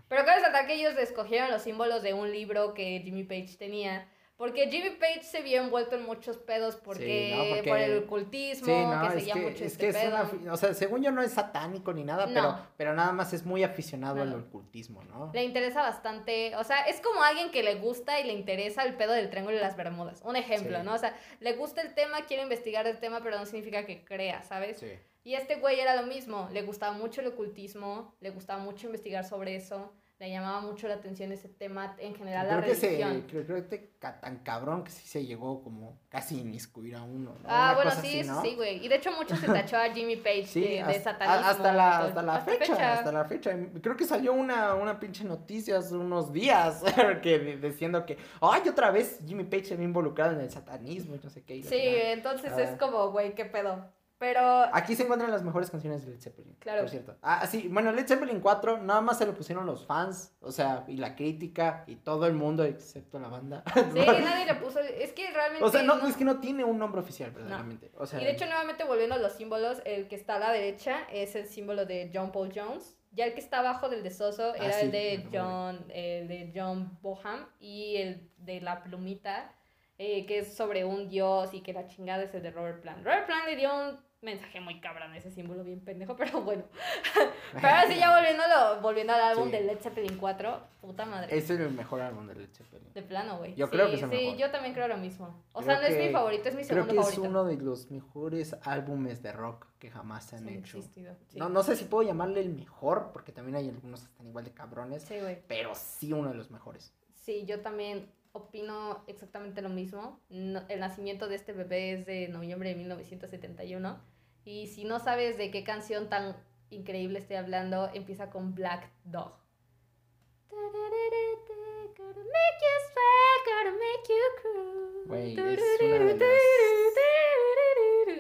Pero cabe resaltar que ellos escogieron los símbolos de un libro que Jimmy Page tenía. Porque Jimmy Page se vio envuelto en muchos pedos porque, Sí, no, porque- por el ocultismo, Sí, no, que seguía que, mucho es, este que es pedo. una, o sea, según yo no es satánico ni nada, No. pero, pero nada más es muy aficionado al ocultismo, ¿no? Le interesa bastante, o sea, es como alguien que le gusta y le interesa el pedo del triángulo de las Bermudas. Un ejemplo, Sí. ¿no? O sea, le gusta el tema, quiere investigar el tema, pero no significa que crea, ¿sabes? Sí. Y este güey era lo mismo, le gustaba mucho el ocultismo, le gustaba mucho investigar sobre eso, le llamaba mucho la atención ese tema en general, la Creo que, se, religión. creo, creo que ca- tan cabrón que sí se llegó como casi inmiscuir a uno, ¿no? Ah, Una bueno, sí, así, sí, güey. Y de hecho mucho se tachó a Jimmy Page Sí, de, satanismo. hasta la, hasta la fecha, hasta la fecha. Creo que salió una, una pinche noticia hace unos días <laughs> que diciendo que, ay, otra vez Jimmy Page se ve involucrado en el satanismo y no sé qué. y la Sí, chingada". entonces Ah. es como, güey, qué pedo. Pero Aquí se encuentran las mejores canciones de Led Zeppelin. Claro. Por cierto. Ah, sí, bueno, Led Zeppelin 4 nada más se lo pusieron los fans, o sea, y la crítica y todo el mundo excepto la banda. sí, <laughs> nadie le puso. Es que realmente. o sea, no, es que no tiene un nombre oficial, verdaderamente. O sea, Y de hecho, nuevamente volviendo a los símbolos, el que está a la derecha es el símbolo de John Paul Jones. Ya el que está abajo del de Soso era Ah, sí, el de. John, el de John Boham y el de la plumita, eh, que es sobre un dios y que la chingada es el de Robert Plant. Robert Plant le dio un mensaje muy cabrón ese símbolo bien pendejo, <laughs> pero bueno. pero ahora sí, ya <laughs> volviendo, a lo- volviendo al álbum Sí. de Led Zeppelin 4, puta madre. es el mejor álbum de Led Zeppelin. De plano, güey. Yo sí, creo que es el Sí, mejor. yo también creo lo mismo. O Creo sea, no es mi favorito, es mi Creo segundo que es favorito. uno de los mejores álbumes de rock que jamás se han Sí, hecho. existido, sí. No, no sé si puedo llamarle el mejor, porque también hay algunos que están igual de cabrones, Sí, güey. pero sí uno de los mejores. Sí, yo también opino exactamente lo mismo. No- el nacimiento de este bebé es de noviembre de 1971. Y si no sabes de qué canción tan increíble estoy hablando, empieza con Black Dog. Es una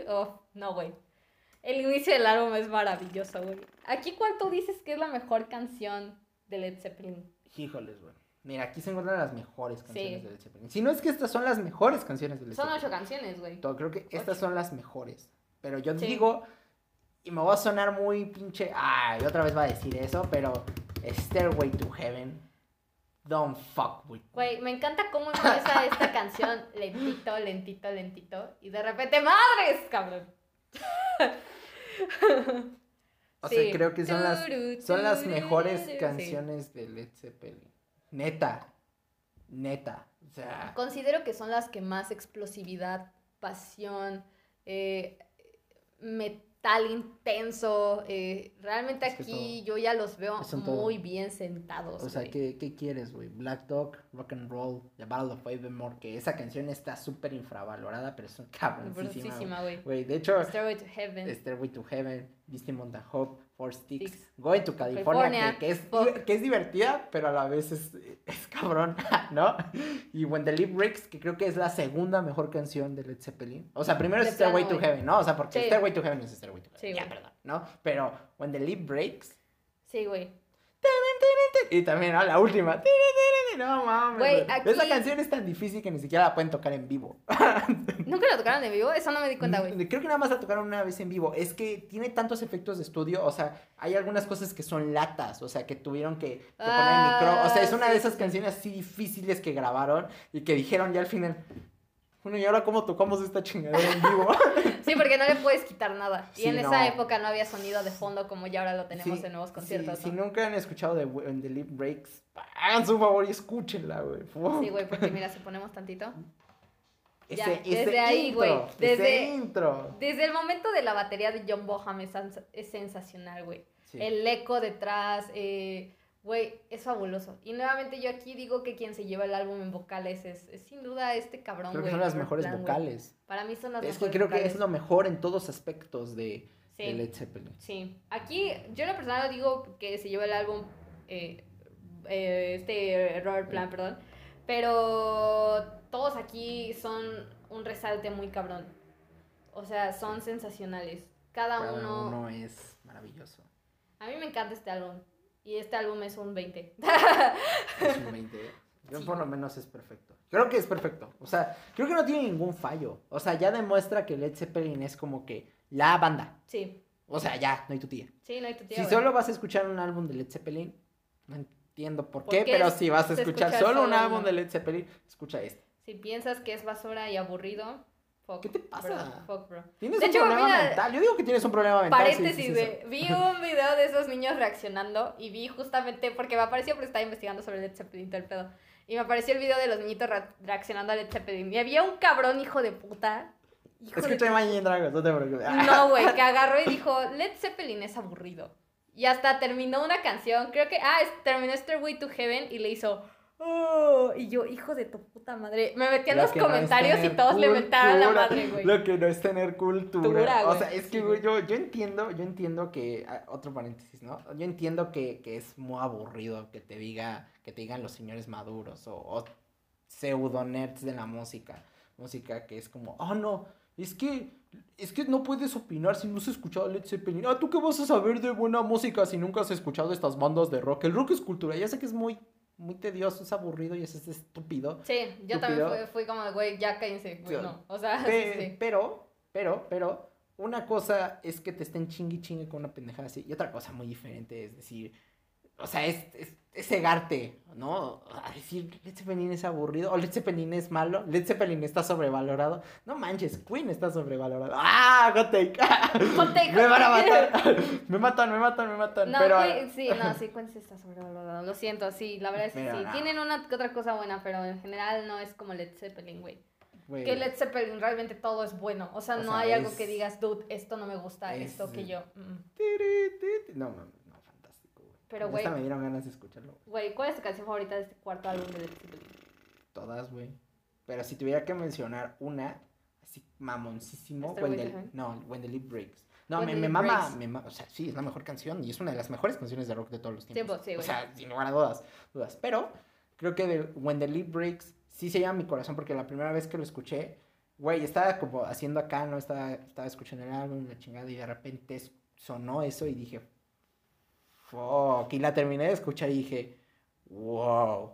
Oh, no, güey. El inicio del álbum es maravilloso, güey. Aquí, ¿cuál tú dices que es la mejor canción de Led Zeppelin? Híjoles, güey. Mira, aquí se encuentran las mejores canciones Sí. de Led Zeppelin. Si no es que estas son las mejores canciones de Led Son Zeppelin. ocho canciones, güey. Todo, creo que estas son las mejores. Pero yo Sí. digo, y me voy a sonar muy pinche. Ay, otra vez va a decir eso, pero Stairway to Heaven. Don't fuck with. Güey, me encanta cómo empieza esta <laughs> canción lentito, lentito, lentito. Y de repente, ¡madres, cabrón! O Sí. sea, creo que son las, son las mejores canciones de Led Zeppelin. Neta. Neta. O sea. Considero que son las que más explosividad, pasión, eh, metal intenso. eh, realmente Es aquí yo ya los veo muy bien sentados. O sea. ¿qué, qué quieres, güey? Black Dog, Rock and Roll, The Battle of Evermore, que esa canción está súper infravalorada, pero es un cabroncísima. güey. De hecho, Stairway to Heaven. Stairway to Heaven, Mountain Hope, Four Sticks. Going to California, California, que, que es, que es divertida, pero a la vez es, es cabrón, <laughs> ¿no? Y When the Leaf Breaks, que creo que es la segunda mejor canción de Led Zeppelin. O sea, primero De es Stairway to. Heaven, ¿no? O sea, porque Sí. Stairway to Heaven es Stairway to Heaven. Sí, ya, perdón, ¿no? Pero When the Leaf Breaks, Sí, güey. Y también, ¿no? La última. No mames. Güey, güey. aquí- Esa canción es tan difícil que ni siquiera la pueden tocar en vivo. <laughs> ¿Nunca la tocaron en vivo? Eso no me di cuenta, güey. Creo que nada más la tocaron una vez en vivo. Es que tiene tantos efectos de estudio. O sea, hay algunas cosas que son latas. O sea, que tuvieron que, que poner Ah, micro. O sea, es una sí, de esas canciones así difíciles que grabaron y que dijeron ya al final. Bueno, ¿y ahora cómo tocamos esta chingadera en vivo? <laughs> Sí, porque no le puedes quitar nada. Y Sí, en esa época no había sonido de fondo como ya ahora lo tenemos Sí, en nuevos sí, conciertos. Si ¿no? nunca han escuchado de the Leaf Breaks, hagan su favor y escúchenla, güey. Sí, güey, porque mira, si ponemos tantito. Ya, Ese, desde ahí, güey, desde- intro. Desde el momento de la batería de John Boham es, es sensacional, güey. Sí. El eco detrás, eh, güey, es fabuloso. Y nuevamente yo aquí digo que quien se lleva el álbum en vocales es, es sin duda este cabrón, Creo que son las mejores vocales. Para mí son las Es que mejores creo que vocales. es lo mejor en todos aspectos de, Sí. de Led Zeppelin. Sí, aquí yo en lo personal digo que se lleva el álbum, eh, eh, este Robert Plant, perdón, pero todos aquí son un resalte muy cabrón. O sea, son sensacionales. Cada, Cada uno, uno es maravilloso. A mí me encanta este álbum. Y este álbum es un 20. Es un 20. Yo Sí. por lo menos es perfecto. Creo que es perfecto. O sea, creo que no tiene ningún fallo. O sea, ya demuestra que Led Zeppelin es como que la banda. sí, O sea, ya, no hay tu tía. sí, no hay tu tía. Si solo vas a escuchar un álbum de Led Zeppelin, no entiendo por, ¿Por qué, qué pero si vas a escuchar escucha solo un solo álbum de Led Zeppelin, escucha este. Si piensas que es basura y aburrido, fuck. ¿Qué te pasa? Bro, fuck, bro. Tienes De un hecho, problema mira, mental. Yo digo que tienes un problema mental. si Paréntesis, eso. de, vi un video de esos niños reaccionando y vi justamente, porque me apareció porque estaba investigando sobre Led Zeppelin todo el pedo. Y me apareció el video de los niñitos reaccionando a Led Zeppelin. Y había un cabrón hijo de puta. Hijo de Escucha Imagine Dragons, no te preocupes. No, <laughs> güey, que agarró y dijo, Led Zeppelin es aburrido. Y hasta terminó una canción, creo que, ah, es- terminó Stairway to Heaven y le hizo, oh, y yo, hijo de tu puta madre. Me metí en Lo los no comentarios y todos le mentaron la madre, güey. Lo que no es tener cultura. O sea, es que, güey, güey. yo, yo entiendo, yo entiendo que, ah, otro paréntesis, ¿no? Yo entiendo que, que es muy aburrido que te diga, que te digan los señores maduros o, o pseudo nerds de la música. Música que es como, oh no, es que, es que no puedes opinar si no has escuchado Led Zeppelin. Ah, ¿tú qué vas a saber de buena música si nunca has escuchado estas bandas de rock? El rock es cultura, ya sé que es muy, muy tedioso, es aburrido y es, es estúpido. Sí, yo también fui, fui como, güey, ya cállense, güey, Sí. no. O sea, Pe- sí, sí. Pero, pero, pero, una cosa es que te estén chingui chingue con una pendejada así, y otra cosa muy diferente es decir, o sea, es, es, es cegarte, ¿no? A decir, Led Zeppelin es aburrido, o Led Zeppelin es malo, Led Zeppelin está sobrevalorado. No manches, Queen está sobrevalorado. ¡Ah! Hot take. <laughs> Hot take, me van a matar. <laughs> me matan, me matan, me matan. No, pero, sí, no, sí, Queen sí está sobrevalorado. Lo siento, sí, la verdad es que Pero sí. no. Tienen una que otra cosa buena, pero en general no es como Led Zeppelin, güey. güey, Que Led Zeppelin realmente todo es bueno. O sea, O no sea, hay algo que digas, dude, esto no me gusta, es- esto que yo. mm". no, güey. Pero, Hasta güey- me dieron ganas de escucharlo. Güey, ¿cuál es tu canción favorita de este cuarto álbum de Led Zeppelin? Todas, güey. Pero si tuviera que mencionar una, así mamoncísimo, Stairway When the, no, When the Leaf Breaks. No, When me, me mama, me ma- o sea, sí, es la mejor canción y es una de las mejores canciones de rock de todos los tiempos. Tiempo, sí, O sea, sin lugar a dudas, dudas. Pero creo que de When the Leaf Breaks sí se llama mi corazón porque la primera vez que lo escuché, güey, estaba como haciendo acá, ¿no? Estaba, estaba escuchando el álbum, la chingada, y de repente sonó eso y dije, fuck. Y la terminé de escuchar y dije, wow,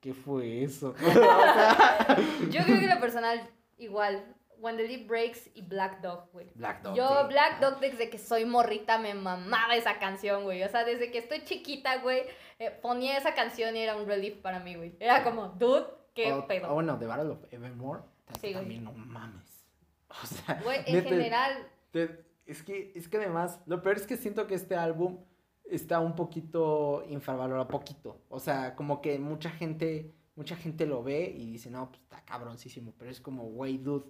¿qué, fue eso? <laughs> <laughs> Yo creo que lo <laughs> personal, igual, When the Leaf Breaks y Black Dog, güey. Black Dog. Yo, sí. Black Dog, desde que soy morrita, me mamaba esa canción, güey. O sea, desde que estoy chiquita, güey, eh, ponía esa canción y era un relief para mí, güey. Era como, dude, qué O- pedo. o bueno, The Battle of Evermore. Sí, también no mames. O sea, Güey, en general, te- es que, es que además, lo peor es que siento que este álbum está un poquito infravalorado, poquito. O sea, como que mucha gente, mucha gente lo ve y dice, no, pues está cabroncísimo. Pero es como, güey, dude,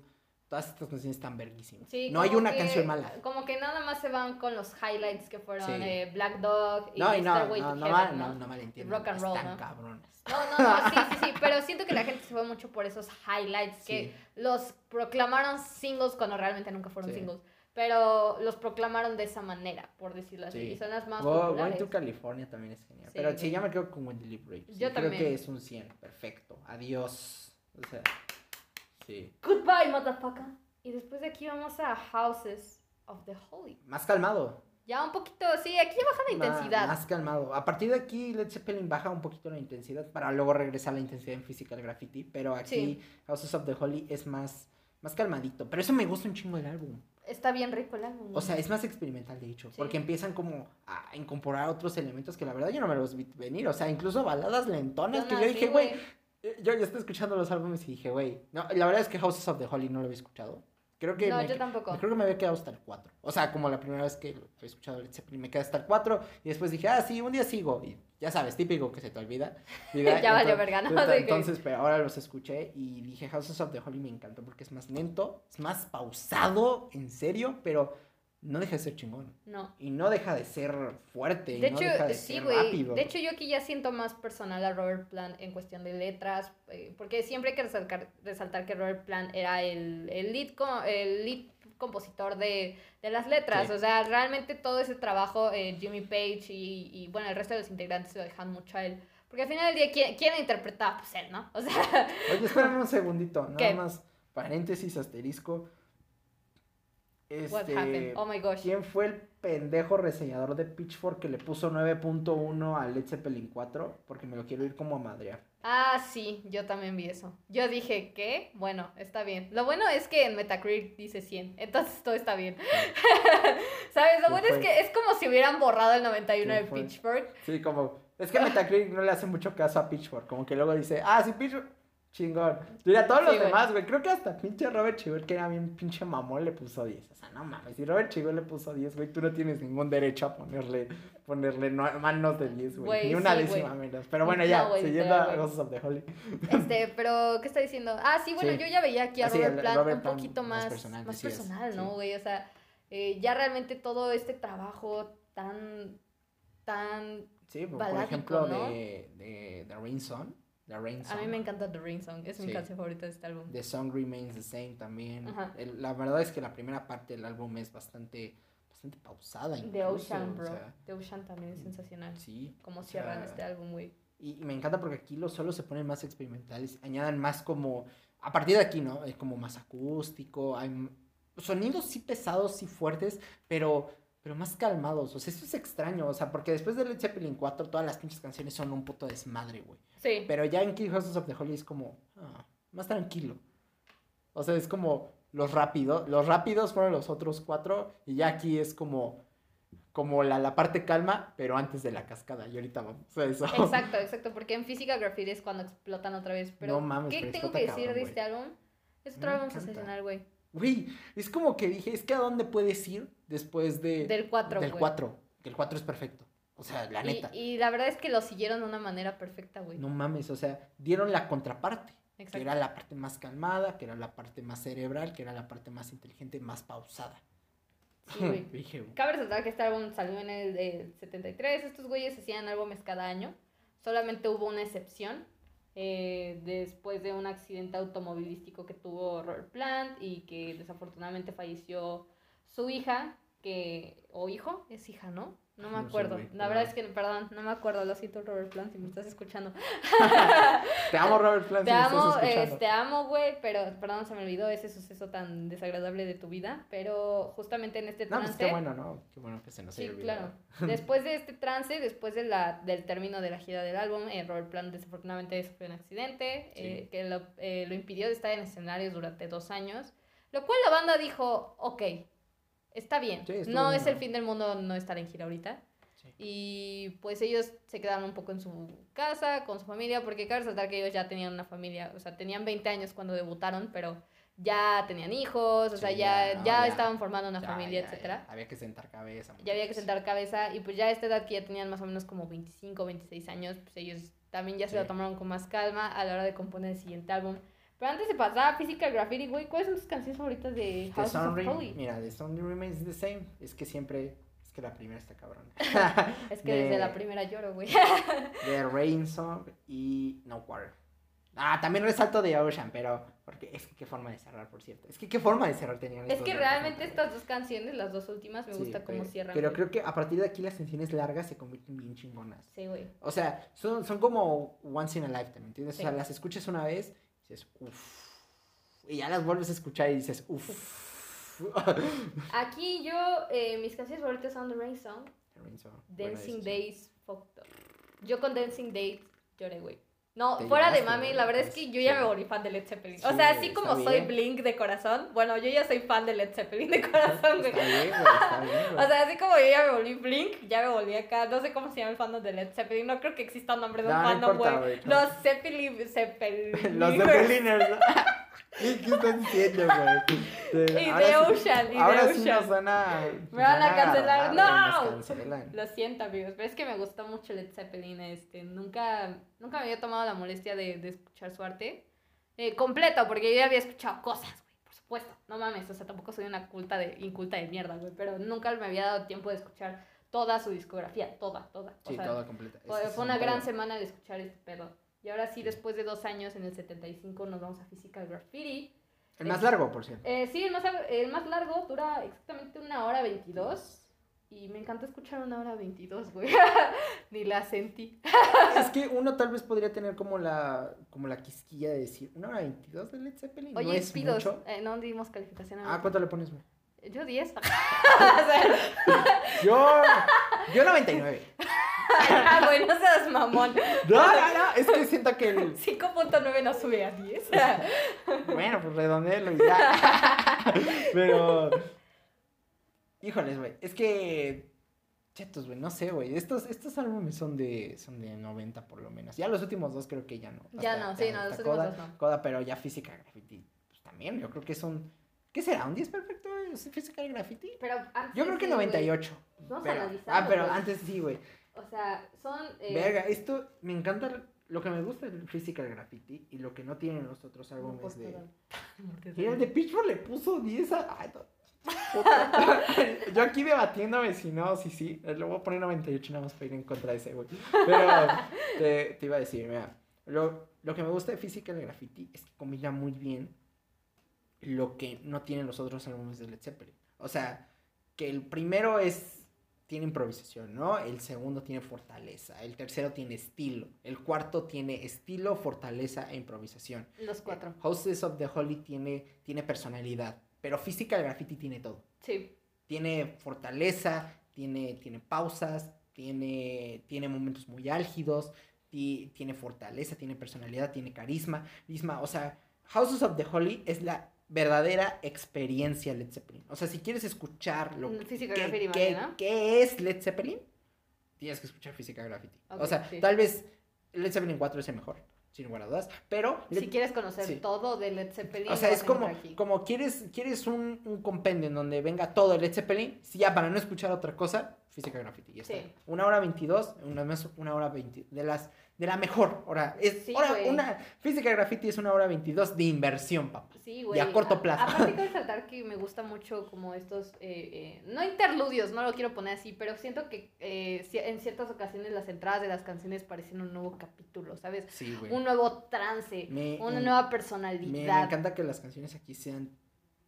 todas estas canciones están verguísimas. sí. no hay una que- canción mala. Como que nada más se van con los highlights que fueron Sí. eh, Black Dog y No, y no, Stairway no, to no, Heaven, mal- ¿no? no, no malentiendan, Rock and roll, están ¿no? cabrones. No, no, no, sí, sí, sí, <laughs> pero siento que la gente se fue mucho por esos highlights que los proclamaron singles cuando realmente nunca fueron singles, pero los proclamaron de esa manera, por decirlo así, Sí. y son las más Go- Going populares. to California también es genial. Sí, pero sí, ya me quedo con Wendy Lee. Yo creo también. que es un 100. Perfecto. Adiós. O sea, sí. Goodbye, motherfucker. Y después de aquí vamos a Houses of the Holy. Más calmado. Ya un poquito, sí, aquí ya baja la Ma- intensidad. Más calmado. A partir de aquí, Led Zeppelin baja un poquito la intensidad para luego regresar a la intensidad en Physical Graffiti. Pero aquí, Sí. Houses of the Holy es más, más calmadito. Pero eso me gusta un chingo del álbum. Está bien rico el álbum. O sea, es más experimental, de hecho. Sí. Porque empiezan como a incorporar otros elementos que la verdad yo no me los vi venir. O sea, incluso baladas lentonas que yo dije, güey. eh, Yo ya estoy escuchando los álbumes y dije, güey. No, la verdad es que Houses of the Holy no lo había escuchado. Creo que No, me, yo tampoco. creo que me había quedado hasta el 4. O sea, como la primera vez que lo he escuchado Led Zeppelin, me quedé hasta el 4 y después dije, ah, sí, un día sigo. Y ya sabes, típico que se te olvida. <laughs> ¿verdad? Ya valió verga, ¿no? entonces- que- Entonces, pero ahora los escuché y dije, Houses of the Holy me encantó porque es más lento, es más pausado, en serio, pero no deja de ser chingón. No. Y no deja de ser fuerte. y De no hecho, deja de sí, ser güey. rápido. De hecho, yo aquí ya siento más personal a Robert Plant en cuestión de letras, eh, porque siempre hay que resaltar, resaltar que Robert Plant era el, el, lead, el lead compositor de, de las letras. Sí. O sea, realmente todo ese trabajo, eh, Jimmy Page y, y, bueno, el resto de los integrantes lo dejan mucho a él. Porque al final del día, ¿quién, quién interpretaba? Pues él, ¿no? O sea, Oye, espérame <laughs> un segundito, nada ¿Qué? más, paréntesis, asterisco. What Este, happened? Oh my gosh. ¿Quién fue el pendejo reseñador de Pitchfork que le puso 9.1 a Led Zeppelin 4? Porque me lo quiero ir como a madrear. Ah, sí, yo también vi eso. Yo dije, ¿qué? Bueno, está bien. Lo bueno es que en Metacritic dice 100, entonces todo está bien. <laughs> ¿Sabes? Lo ¿Quién bueno es que es como si hubieran borrado el 91 de. Pitchfork. Sí, como. Es que Metacritic no le hace mucho caso a Pitchfork. Como que luego dice, ah, sí, Pitchfork. Chingón. Mira, todos los demás, güey. Creo que hasta pinche Robert Chigol, que era bien pinche mamón, le puso 10. O sea, no mames. Si Robert Chigol le puso 10, güey, tú no tienes ningún derecho a ponerle, ponerle no- manos de 10, güey. Ni una sí, décima menos. Pero bueno, ya, siguiendo a. Ghosts of the Holy. Este, pero, ¿qué está diciendo? Ah, sí, bueno, Sí. yo ya veía aquí a Ah, Robert el Plant Robert un poquito más más, personal, más decías, personal, ¿no, güey? O sea, eh, ya realmente todo este trabajo tan, tan... Sí, por, ejemplo, ¿no? de, de The Rain. The Rain A Song. mí me encanta The Rain Song, es mi Sí. canción favorita de este álbum. The Song Remains the Same también. El- la verdad es que la primera parte del álbum es bastante, bastante pausada. The incluso, Ocean, o bro. sea, The Ocean también es sensacional. sí. Como o cierran sea, este álbum, güey. Y, me encanta porque aquí los solos se ponen más experimentales, añadan más como, a partir de aquí, ¿no? Es como más acústico, hay sonidos sí pesados, sí fuertes, pero, pero más calmados. O sea, eso es extraño, o sea, porque después de Led Zeppelin 4 todas las pinches canciones son un puto desmadre, güey. Sí. Pero ya en Kill Houses of the Holy es como ah, más tranquilo. O sea, es como los rápidos. Los rápidos fueron los otros cuatro. Y ya aquí es como, como la, la parte calma, pero antes de la cascada. Y ahorita vamos a eso. Exacto, exacto, porque en Física Graffiti es cuando explotan otra vez. Pero, No mames, ¿qué pero tengo que decir cabrón, de este álbum? Es otro álbum sensacional, güey. Güey, es como que dije, es que a dónde puedes ir después de... Del 4, Del güey. 4. Que el 4 es perfecto. O sea, la neta. y la verdad es que lo siguieron de una manera perfecta, güey. No mames, o sea, dieron la contraparte. Que Exacto. era la parte más calmada, que era la parte más cerebral, que era la parte más inteligente, más pausada. Sí, güey. <laughs> Dije, "Uh, Cabe resaltar que este álbum salió en el del 73. Estos güeyes hacían álbumes cada año. Solamente hubo una excepción. Eh, después de un accidente automovilístico que tuvo Robert Plant y que desafortunadamente falleció su hija, que o hijo, es hija, ¿no? No me No sé, acuerdo. la verdad es que, perdón, no me acuerdo. Lo siento, Robert Plant, si me estás escuchando. <laughs> Te amo, Robert Plant. Te si me estás amo, escuchando. eh, te amo, güey, pero perdón, se me olvidó ese suceso tan desagradable de tu vida. Pero justamente en este No, pues trance. qué bueno, ¿no? Qué bueno que se nos Sí, haya olvidado. claro. Después de este trance, después de la, del término de la gira del álbum, eh, Robert Plant desafortunadamente sufrió un accidente eh, que lo, eh, lo impidió de estar en escenarios durante dos años. Lo cual la banda dijo, ok, está bien. Sí, no bien, es el fin del mundo no estar en gira ahorita. Sí. Y pues ellos se quedaron un poco en su casa, con su familia, porque cabe resaltar que ellos ya tenían una familia, o sea, tenían 20 años cuando debutaron, pero ya tenían hijos, o sea, Sí, ya, ya, no, ya ya. estaban formando una Ya, familia, ya, ya. etcétera. Había que sentar cabeza. Ya había que sentar cabeza y pues ya a esta edad que ya tenían más o menos como 25, 26 años, pues ellos también ya se lo tomaron con más calma a la hora de componer el siguiente álbum. Pero antes de pasar a Physical Graffiti, güey, ¿cuáles son tus canciones favoritas de House of Holy? Mira, The Remains the Same. Es que siempre. Es que la primera está cabrón. <laughs> Es que de- desde la primera lloro, güey. <laughs> de Rain Song y No Water. Ah, también resalto de Ocean, pero. Porque es que qué forma de cerrar, por cierto. Es que qué forma de cerrar tenían Es que realmente estas dos canciones, las dos últimas, me Sí, gusta cómo cierran. Pero creo que a partir de aquí las canciones largas se convierten bien chingonas. Sí, güey. O sea, son, son como once in a lifetime, ¿entiendes? Sí. O sea, las escuchas una vez dices, uff. Y ya las vuelves a escuchar y dices, uff. <laughs> Aquí yo, eh, mis canciones favoritas son The Rain Song, Dancing Days, Fucked Up. Yo con Dancing Days lloré, güey. No, fuera de mami, la verdad es pues, que yo ya me volví fan de Led Zeppelin. Sí, o sea, así como soy. Blink de corazón, bueno, yo ya soy fan de Led Zeppelin de corazón, güey. Está bien, güey, está bien, güey. <laughs> O sea, así como yo ya me volví Blink, ya me volví acá. No sé cómo se llama el fandom de Led Zeppelin. No creo que exista un nombre de un No, fandom, güey. güey, no. Los Zeppelin. Zeppelin. <laughs> Los Zeppeliners. <laughs> ¿Qué, ¿Qué estás diciendo, güey? De- Y ahora de sí- Ocean, y de ahora sí Ocean. nos van a. Me van a cancelar. ¡No! güey, nos cancelan. Lo siento, amigos, pero es que me gustó mucho Led Zeppelin. Este, nunca, nunca me había tomado la molestia de, de escuchar su arte eh, completo, porque yo ya había escuchado cosas, güey, por supuesto. No mames, o sea, tampoco soy una culta de, inculta de mierda, güey, pero nunca me había dado tiempo de escuchar toda su discografía, toda, toda. O Sí, sea, toda completa. fue, Ese es fue un una gran pedo. semana de escuchar este pedo. Y ahora sí, después de dos años, en el 75, nos vamos a Physical Graffiti. El más largo, por cierto. Eh, sí, el más, el más largo dura exactamente una hora 22. Y me encanta escuchar una hora 22, güey. <laughs> Ni la sentí. es que uno tal vez podría tener como la, como la quisquilla de decir, una hora 22 de Led Zeppelin. Oye, no es Pidos, mucho. eh, no dimos calificación a Ah, ¿cuánto le pones, güey? Yo 10. O sea, Yo, yo 99. Ah, güey, no seas mamón. No, no, no, es que siento que el... 5.9 no sube a 10. Bueno, pues redondelo y ya. Pero... Híjoles, güey, es que... Chetos, güey, no sé, güey. Estos, estos álbumes son de, son de 90 por lo menos. Ya los últimos dos creo que ya no. Ya no, sí, no, los últimos dos no. Coda, pero ya Física Graffiti, pues también. Yo creo que son... ¿Qué será? ¿Un 10 perfecto Física Graffiti? Pero antes Yo creo que sí, güey. 98. Vamos a analizarlo, ah, pero antes sí, güey. O sea, son. eh, Verga, esto me encanta. Lo que me gusta del Physical Graffiti y lo que no tienen los otros no, álbumes de. perdón. Mira, el de Pitchfork le puso 10 a. Ay, no. <laughs> Yo aquí debatiéndome si no, si sí. Le voy a poner 98 nada más para ir en contra de ese, güey. Pero te, te iba a decir, mira. Lo, lo que me gusta de Physical Graffiti es que combina muy bien lo que no tienen los otros álbumes de Led Zeppelin. O sea, que el primero es tiene improvisación, ¿no? El segundo tiene fortaleza, el tercero tiene estilo, el cuarto tiene estilo, fortaleza e improvisación. Los cuatro. Houses of the Holy tiene, tiene personalidad, pero Physical Graffiti tiene todo. Sí. Tiene fortaleza, tiene, tiene pausas, tiene, tiene momentos muy álgidos, ti- tiene fortaleza, tiene personalidad, tiene carisma, carisma. O sea, Houses of the Holy es la verdadera experiencia Led Zeppelin. O sea, si quieres escuchar lo Mm, que, Physical qué- Graffiti qué- bien, ¿no? qué es Led Zeppelin, tienes que escuchar Physical Graffiti. O sea, sí. tal vez Led Zeppelin 4 es el mejor, sin lugar a dudas, pero... Si Led- quieres conocer sí. todo de Led Zeppelin. o sea, es como, como quieres, quieres un, un compendio en donde venga todo el Led Zeppelin, si ya para no escuchar otra cosa, Física Graffiti, ya está. Sí. Una hora 22, una, una hora 20, de las, de la mejor hora. Es Sí, hora- una, Física Graffiti es una hora 22 de inversión, papá. Sí, güey. y a corto plazo. Aparte quiero <laughs> resaltar que me gusta mucho como estos, eh, eh, no interludios, no lo quiero poner así, pero siento que eh, en ciertas ocasiones las entradas de las canciones parecen un nuevo capítulo, ¿sabes? Sí, güey. Un nuevo trance, Me- una me- nueva Me, personalidad. me encanta que las canciones aquí sean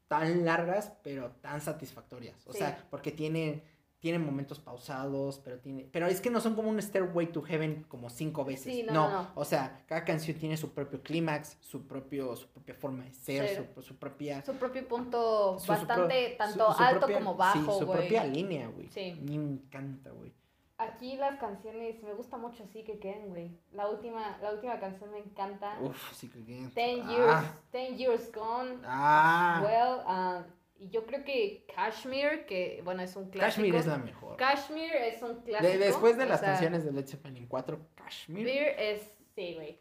tan largas, pero tan satisfactorias. O Sí. sea, porque tienen, tienen momentos pausados, pero tiene, pero es que no son como un Stairway to Heaven como cinco veces. Sí, no, no, no, no. o sea, cada canción tiene su propio clímax, su propio, su propia forma de ser, Sí. su, su propia Su propio punto su- bastante, tanto alto propia- como bajo, Sí, su propia línea, güey. Sí. Me encanta, güey. Aquí las canciones, me gusta mucho así que queden, güey. La última, la última canción me encanta. Uf, sí que que- Ten Ah, Years, Ten Years Gone. Ah. Well, ah, y yo creo que Kashmir, que bueno, es un clásico. Kashmir es la mejor. Kashmir es un De- clásico. después de o las sea, canciones de Led Zeppelin 4, Kashmir. Es, sí, güey.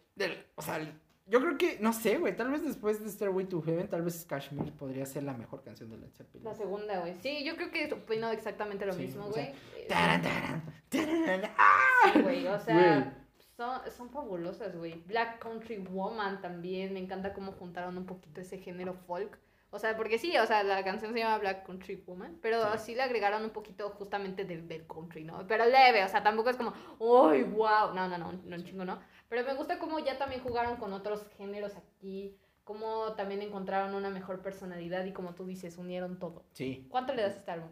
o sea, yo creo que, no sé, güey, tal vez después de Stairway to Heaven, tal vez Kashmir podría ser la mejor canción de Led Zeppelin. La segunda, güey. Sí, yo creo que opino exactamente lo Sí, mismo, o sea, güey. Taran, taran, taran, ¡ah! Sí, güey, o sea, son, son fabulosas, güey. Black Country Woman también, me encanta cómo juntaron un poquito ese género folk. O sea, porque sí, o sea, la canción se llama Black Country Woman, pero Sí. sí, le agregaron un poquito justamente del, del country, ¿no? Pero leve, o sea, tampoco es como, ¡uy, wow! No, no, no, no, un chingo, no. Pero me gusta cómo ya también jugaron con otros géneros aquí, cómo también encontraron una mejor personalidad y como tú dices, unieron todo. Sí, ¿Cuánto le das a este álbum?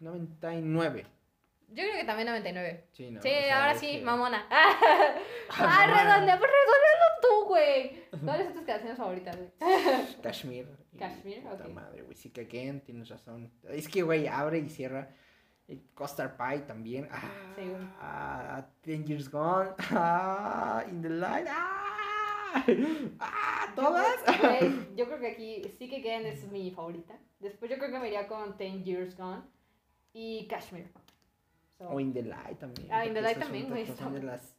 99. Yo creo que también 99. Sí, no, Sí, o sea, ahora sí, que- mamona. <laughs> Ah, mamona. redondea, pues redondealo tú, güey. ¿Cuáles son tus canciones favoritas, güey? <laughs> Kashmir. Kashmir, puta ok. madre, güey. Sí que again, tienes razón. Es que, güey, abre y cierra. Y Custard Pie también. Ah, Sí, güey. ah, Ten Years Gone. <laughs> Ah, In the Light. Ah, ah, todas. <laughs> Güey, yo creo que aquí sí que Again es mi favorita. Después yo creo que me iría con Ten Years Gone y Kashmir. So, O In the Light también. Ah, In the Light también, güey, son de las,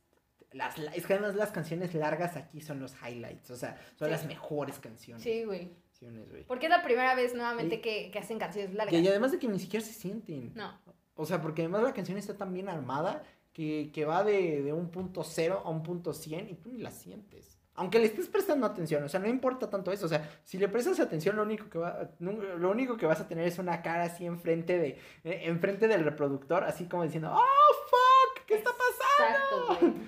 las, es que además las canciones largas aquí son los highlights. O sea, son Sí. las mejores canciones. sí, güey. canciones, güey. Porque es la primera vez nuevamente que, que hacen canciones largas. Y, y además de que ni siquiera se sienten. No. O sea, porque además la canción está tan bien armada que, que va de, de un punto cero a un punto 100 y tú ni la sientes. Aunque le estés prestando atención, o sea, no importa tanto eso. O sea, si le prestas atención, lo único que, va, lo único que vas a tener es una cara así enfrente, de, eh, enfrente del reproductor, así como diciendo, ¡Oh, fuck! ¿Qué está pasando? Exacto, güey.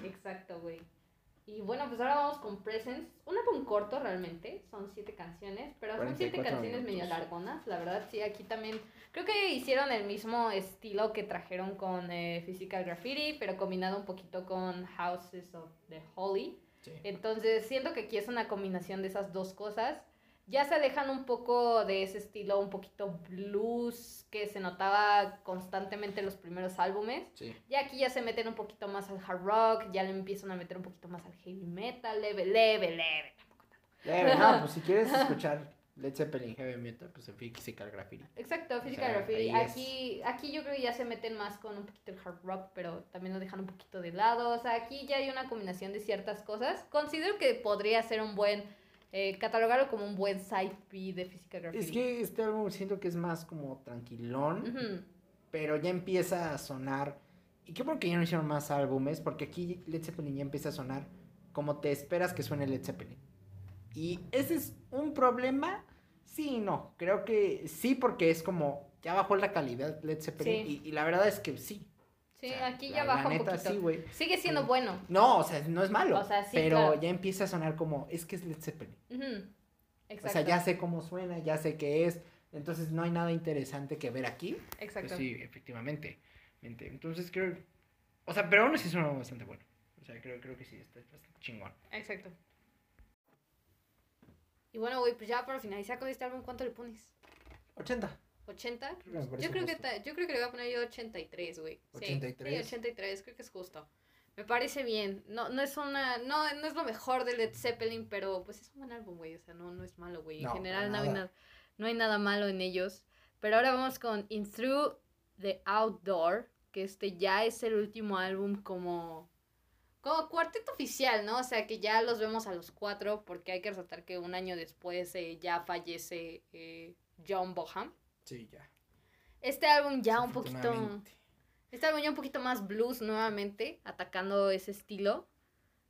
Y bueno, pues ahora vamos con Presents. Un álbum corto realmente, son siete canciones, pero son siete 44 canciones medio minutos. largonas, la verdad. Sí, aquí también creo que hicieron el mismo estilo que trajeron con eh, Physical Graffiti, pero combinado un poquito con Houses of the Holy. Sí. Entonces siento que aquí es una combinación de esas dos cosas. Ya se alejan un poco de ese estilo un poquito blues que se notaba constantemente en los primeros álbumes. Sí. Y aquí ya se meten un poquito más al hard rock, ya le empiezan a meter un poquito más al heavy metal, leve, leve, leve. Tampoco. Leve, no, pues si quieres <laughs> escuchar Led Zeppelin Heavy Metal, pues en Physical Graffiti. Exacto, Physical sea, Graffiti. ahí es. Aquí, aquí yo creo que ya se meten más con un poquito el hard rock, pero también lo dejan un poquito de lado. O sea, aquí ya hay una combinación de ciertas cosas. Considero que podría ser un buen, eh, catalogarlo como un buen side B de Physical Graffiti. Es que este álbum siento que es más como tranquilón. Pero ya empieza a sonar. Y qué bueno que ya no hicieron más álbumes, porque aquí Led Zeppelin ya empieza a sonar como te esperas que suene Led Zeppelin. Y ese es un problema. Sí y no. Creo que sí, porque es como ya bajó la calidad Led Zeppelin. Sí. Y, y la verdad es que sí. Sí, O sea, aquí ya la baja un neta, poquito. sí, güey. Sigue siendo Sí. bueno. No, o sea, no es malo. O sea, sí, pero claro. ya empieza a sonar como, es que es Led Zeppelin. Exacto. O sea, ya sé cómo suena, ya sé qué es. Entonces no hay nada interesante que ver aquí. Exacto. Pues sí, efectivamente. Entonces creo, o sea, pero aún así álbum bastante bueno. O sea, creo, creo que sí, está bastante chingón. Exacto. Y bueno, güey, pues ya para finalizar con este álbum, ¿cuánto le pones? 80. ¿80? Creo que me parece Yo creo que, ta- yo creo que le voy a poner yo 83, güey. Sí, 83. Sí, 83, creo que es justo. Me parece bien. No, no es una, no, no es lo mejor de Led Zeppelin, pero pues es un buen álbum, güey. O sea, no, no es malo, güey. En No, general no hay, nada. nada, no hay nada malo en ellos. Pero ahora vamos con In Through the Outdoor, que este ya es el último álbum como, como cuarteto oficial, ¿no? O sea, que ya los vemos a los cuatro, porque hay que resaltar que un año después eh, ya fallece eh, John Boham. Sí, ya. Este álbum ya un poquito... Este álbum ya un poquito más blues nuevamente, atacando ese estilo.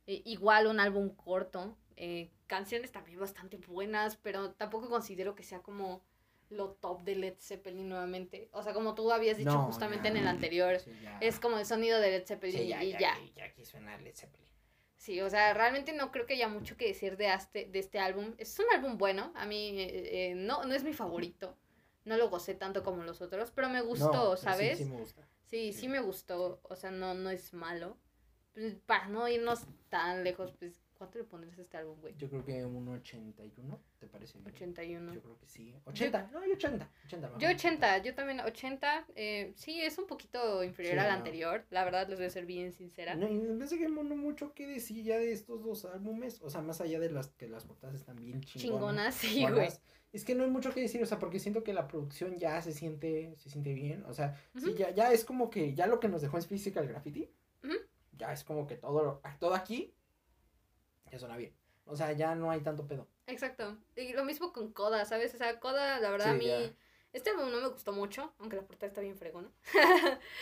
Eh, igual un álbum corto. eh, canciones también bastante buenas, pero tampoco considero que sea como lo top de Led Zeppelin nuevamente. O sea, como tú habías dicho No, justamente ya. en el anterior, Sí, es como el sonido de Led Zeppelin Sí, ya, y ya, ya. aquí- ya aquí suena Led Zeppelin. Sí, o sea, realmente no creo que haya mucho que decir de este, de este álbum. Es un álbum bueno, a mí eh, eh, no, no es mi favorito. No lo gocé tanto como los otros, pero me gustó, No, pero sí, ¿sabes? Sí, me gusta. Sí, sí me gustó, o sea, no, no es malo. Pues, para no irnos tan lejos, pues, ¿cuánto le pondrías a este álbum, güey? Yo creo que un 81, ¿te parece bien? 81. Yo creo que sí. 80, no, yo 80. 80 mejor. Yo 80, yo también 80, eh, sí, es un poquito inferior Sí, al no. anterior, la verdad les voy a ser bien sincera. No, y me parece que no mucho que decir ya de estos dos álbumes. O sea, más allá de las que las portadas están bien chingonas. Chingona, sí, güey. Es que no hay mucho que decir, o sea, porque siento que la producción ya se siente, se siente bien. O sea, sí, ya, ya es como que ya lo que nos dejó en Physical Graffiti, ya es como que todo, todo aquí ya suena bien. O sea, ya no hay tanto pedo. Exacto. Y lo mismo con Coda, ¿sabes? O sea, Coda, la verdad, a mí, ya. este álbum no me gustó mucho, aunque la portada está bien fregona.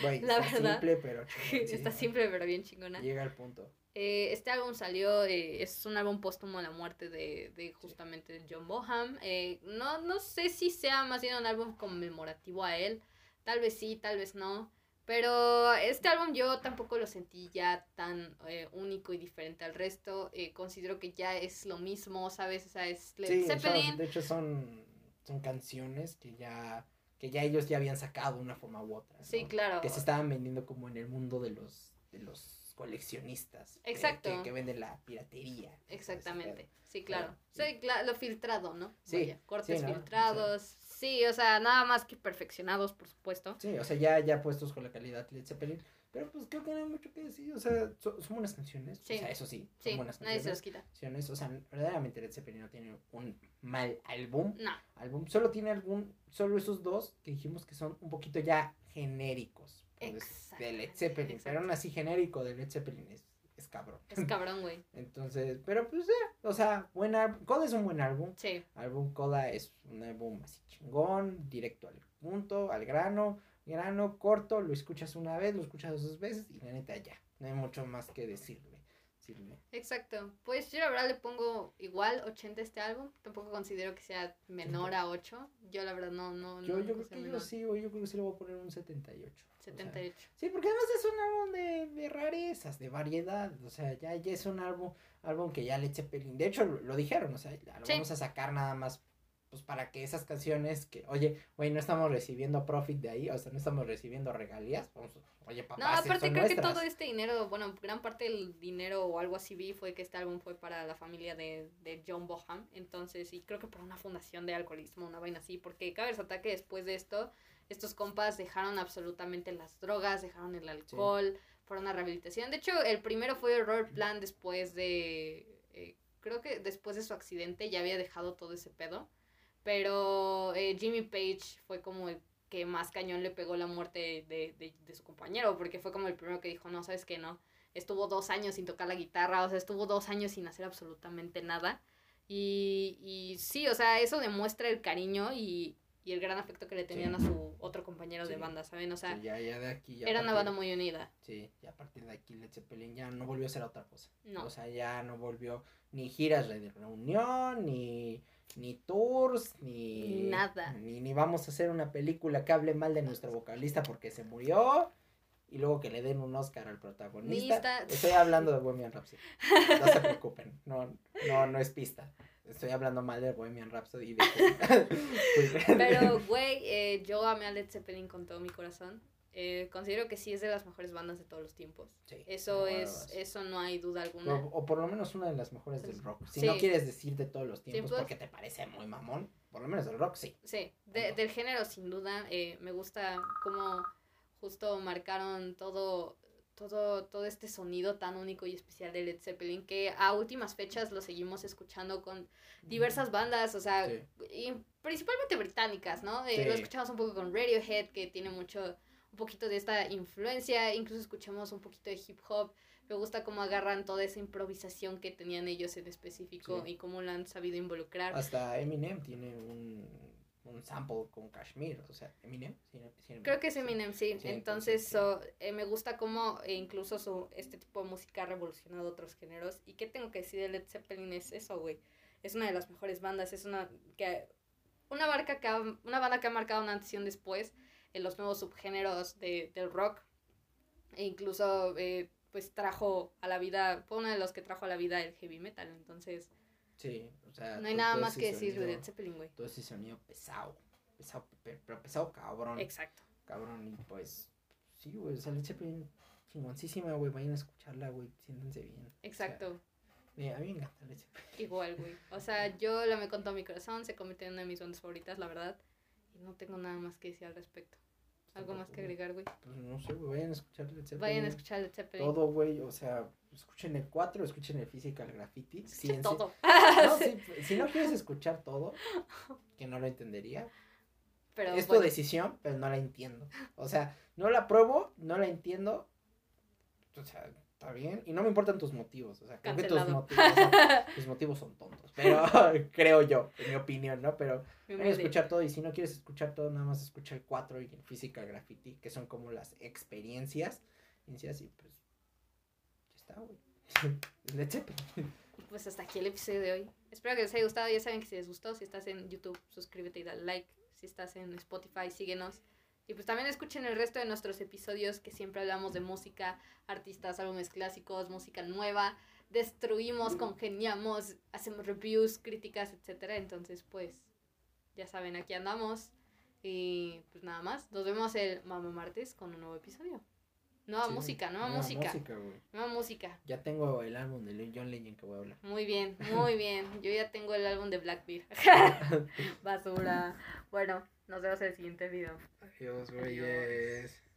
Güey, <laughs> La está verdad. simple, pero <laughs> sí, está ¿no? simple, pero bien chingona. Llega al punto. Eh, este álbum salió, eh, es un álbum póstumo a la muerte de, de justamente John Boham. Eh, no, no sé si sea más bien un álbum conmemorativo a él. Tal vez sí, tal vez no. Pero este álbum yo tampoco lo sentí ya tan eh, único y diferente al resto. Eh, considero que ya es lo mismo, ¿sabes? O sea, es Led Sí, Zeppelin. de hecho son, son canciones que ya, que ya ellos ya habían sacado de una forma u otra. ¿no? Sí, claro. Que se estaban vendiendo como en el mundo de los, de los coleccionistas. que- Exacto. Que, que venden la piratería. Exactamente, sí, claro. Pero- Sí, cla- lo filtrado, ¿no? Sí, Vaya, cortes sí, ¿no? filtrados. Sí, o sea, nada más que perfeccionados, por supuesto. Sí, o sea, ya, ya puestos con la calidad Led Zeppelin. Pero pues creo que no hay mucho que decir. O sea, son, son buenas canciones. Sí. O sea, eso sí. Son Sí, buenas nadie se los canciones. quita. canciones. O sea, verdaderamente Led Zeppelin no tiene un mal álbum. No, álbum. Solo tiene algún, solo esos dos que dijimos que son un poquito ya genéricos. Pues, Exacto, de Led Zeppelin. Pero aún así genérico de Led Zeppelin es, es cabrón. es cabrón, güey. <laughs> Entonces, pero pues ya, o sea, buen. Coda es un buen álbum. Sí, Álbum Coda es un álbum así chingón, directo al punto, al grano, grano, corto, lo escuchas una vez, lo escuchas dos veces y la neta ya. No hay mucho más que decirle. decirle. exacto. Pues yo la verdad le pongo igual 80 a este álbum. Tampoco considero que sea menor a 8. Yo la verdad no, no, Yo, no yo creo que yo menor. sí, güey, yo creo que sí le voy a poner un 78. O sea, 78. Sí, porque además es un álbum de, de rarezas, de variedad. O sea, ya, ya es un álbum, álbum que ya Led Zeppelin. De hecho, lo, lo dijeron, o sea, lo Sí. vamos a sacar nada más. Pues para que esas canciones que, oye, güey, no estamos recibiendo profit de ahí, o sea, no estamos recibiendo regalías. Vamos, oye, papá, No, aparte son creo que todo este dinero, bueno, gran parte del dinero o algo así vi fue que este álbum fue para la familia de, de John Boham. Entonces, y creo que para una fundación de alcoholismo, una vaina así, porque cabe resaltar que después de esto, estos compas dejaron absolutamente las drogas, dejaron el alcohol, fueron a rehabilitación. De hecho, el primero fue Robert Plant después de, eh, creo que después de su accidente ya había dejado todo ese pedo. Pero eh, Jimmy Page fue como el que más cañón le pegó la muerte de, de, de su compañero, porque fue como el primero que dijo, no, sabes que no, estuvo dos años sin tocar la guitarra, o sea, estuvo dos años sin hacer absolutamente nada. Y, y sí, o sea, eso demuestra el cariño y, y el gran afecto que le tenían a su otro compañero de banda, ¿saben? O sea, Sí, ya, ya de aquí. ya era una banda muy unida. Sí, ya a partir de aquí Led Zeppelin ya no volvió a ser otra cosa. No. O sea, ya no volvió ni giras de reunión, ni, ni tours, ni... Nada. Ni, ni vamos a hacer una película que hable mal de nuestro vocalista porque se murió. Y luego que le den un Oscar al protagonista. Nista. Estoy hablando de Bohemian Rhapsody. No se preocupen. No, no, no es pista. Estoy hablando mal de Bohemian Rhapsody. y de- <laughs> <laughs> Pero, güey, eh, yo amé a Led Zeppelin con todo mi corazón. Eh, considero que sí es de las mejores bandas de todos los tiempos. Sí, Eso es, eso no hay duda alguna. O, o por lo menos una de las mejores del rock. Si Sí. no quieres decir de todos los tiempos porque te parece muy mamón, por lo menos del rock sí. Sí, de- del género sin duda. eh, me gusta cómo justo marcaron todo, todo, todo este sonido tan único y especial de Led Zeppelin que a últimas fechas lo seguimos escuchando con diversas bandas, o sea, Sí. y principalmente británicas, ¿no? Eh, Lo escuchamos un poco con Radiohead, que tiene mucho, un poquito de esta influencia, incluso escuchamos un poquito de hip hop. Me gusta cómo agarran toda esa improvisación que tenían ellos en específico Sí. y cómo la han sabido involucrar. Hasta Eminem tiene un, un sample con Kashmir. O sea, Eminem. sí, sí, Creo que es. Eminem, sí. Sí, entonces, so, eh, me gusta cómo eh, incluso su, este tipo de música ha revolucionado otros géneros. ¿Y qué tengo que decir de Led Zeppelin? Es eso, güey. Es una de las mejores bandas. Es una que una, barca que ha- una banda que ha marcado una antes y un después en los nuevos subgéneros de, del rock. E incluso, eh, pues, trajo a la vida, fue uno de los que trajo a la vida el heavy metal. Entonces, Sí, o sea. no hay nada todo más ese que decir de Led Zeppelin, güey. Todo ese sonido pesado. Pesado, pe- pero pesado cabrón. Exacto. Cabrón, y pues. Sí, güey. O sea, Led Zeppelin chingoncísima, güey. Vayan a escucharla, güey. Siéntense bien. Exacto. A mí me encanta Led Zeppelin. Igual, güey. O sea, <laughs> yo la me contó mi corazón, se convirtió en una de mis bandas favoritas, la verdad. Y no tengo nada más que decir al respecto. ¿Algo más que agregar, güey? Pues no sé, güey. Vayan a escuchar Led Zeppelin. Vayan a escuchar Led Zeppelin. Todo, güey. O sea, escuchen el 4, escuchen el Physical Graffiti. Escuchen sí, todo. <laughs> No, sí, si no quieres escuchar todo, que no lo entendería, Pero es tu decisión, pero no la entiendo. O sea, no la apruebo, no la entiendo. O sea, está bien. Y no me importan tus motivos. O sea, creo que tus motivos, son, <laughs> tus motivos son tontos. Pero <laughs> creo yo, en mi opinión, ¿no? Pero voy a escuchar todo. Y si no quieres escuchar todo, nada más escucha el 4 y el Physical Graffiti, que son como las experiencias. Y así, pues. Ya está, güey. <laughs> Y pues hasta aquí el episodio de hoy. Espero que les haya gustado. Ya saben que si les gustó, si estás en YouTube, suscríbete y dale like. Si estás en Spotify, síguenos. Y pues también escuchen el resto de nuestros episodios que siempre hablamos de música, artistas, álbumes clásicos, música nueva. Destruimos, congeniamos, hacemos reviews, críticas, etcétera. Entonces, pues, ya saben, aquí andamos. Y pues nada más. Nos vemos el Mama Martes con un nuevo episodio. Nueva Sí, música, nueva, nueva música. música, güey. Nueva música. Ya tengo el álbum de John Legend que voy a hablar. Muy bien, muy <laughs> bien. Yo ya tengo el álbum de Blackbeard. <laughs> <laughs> Basura. Bueno, nos vemos en el siguiente video. Adiós, güeyes.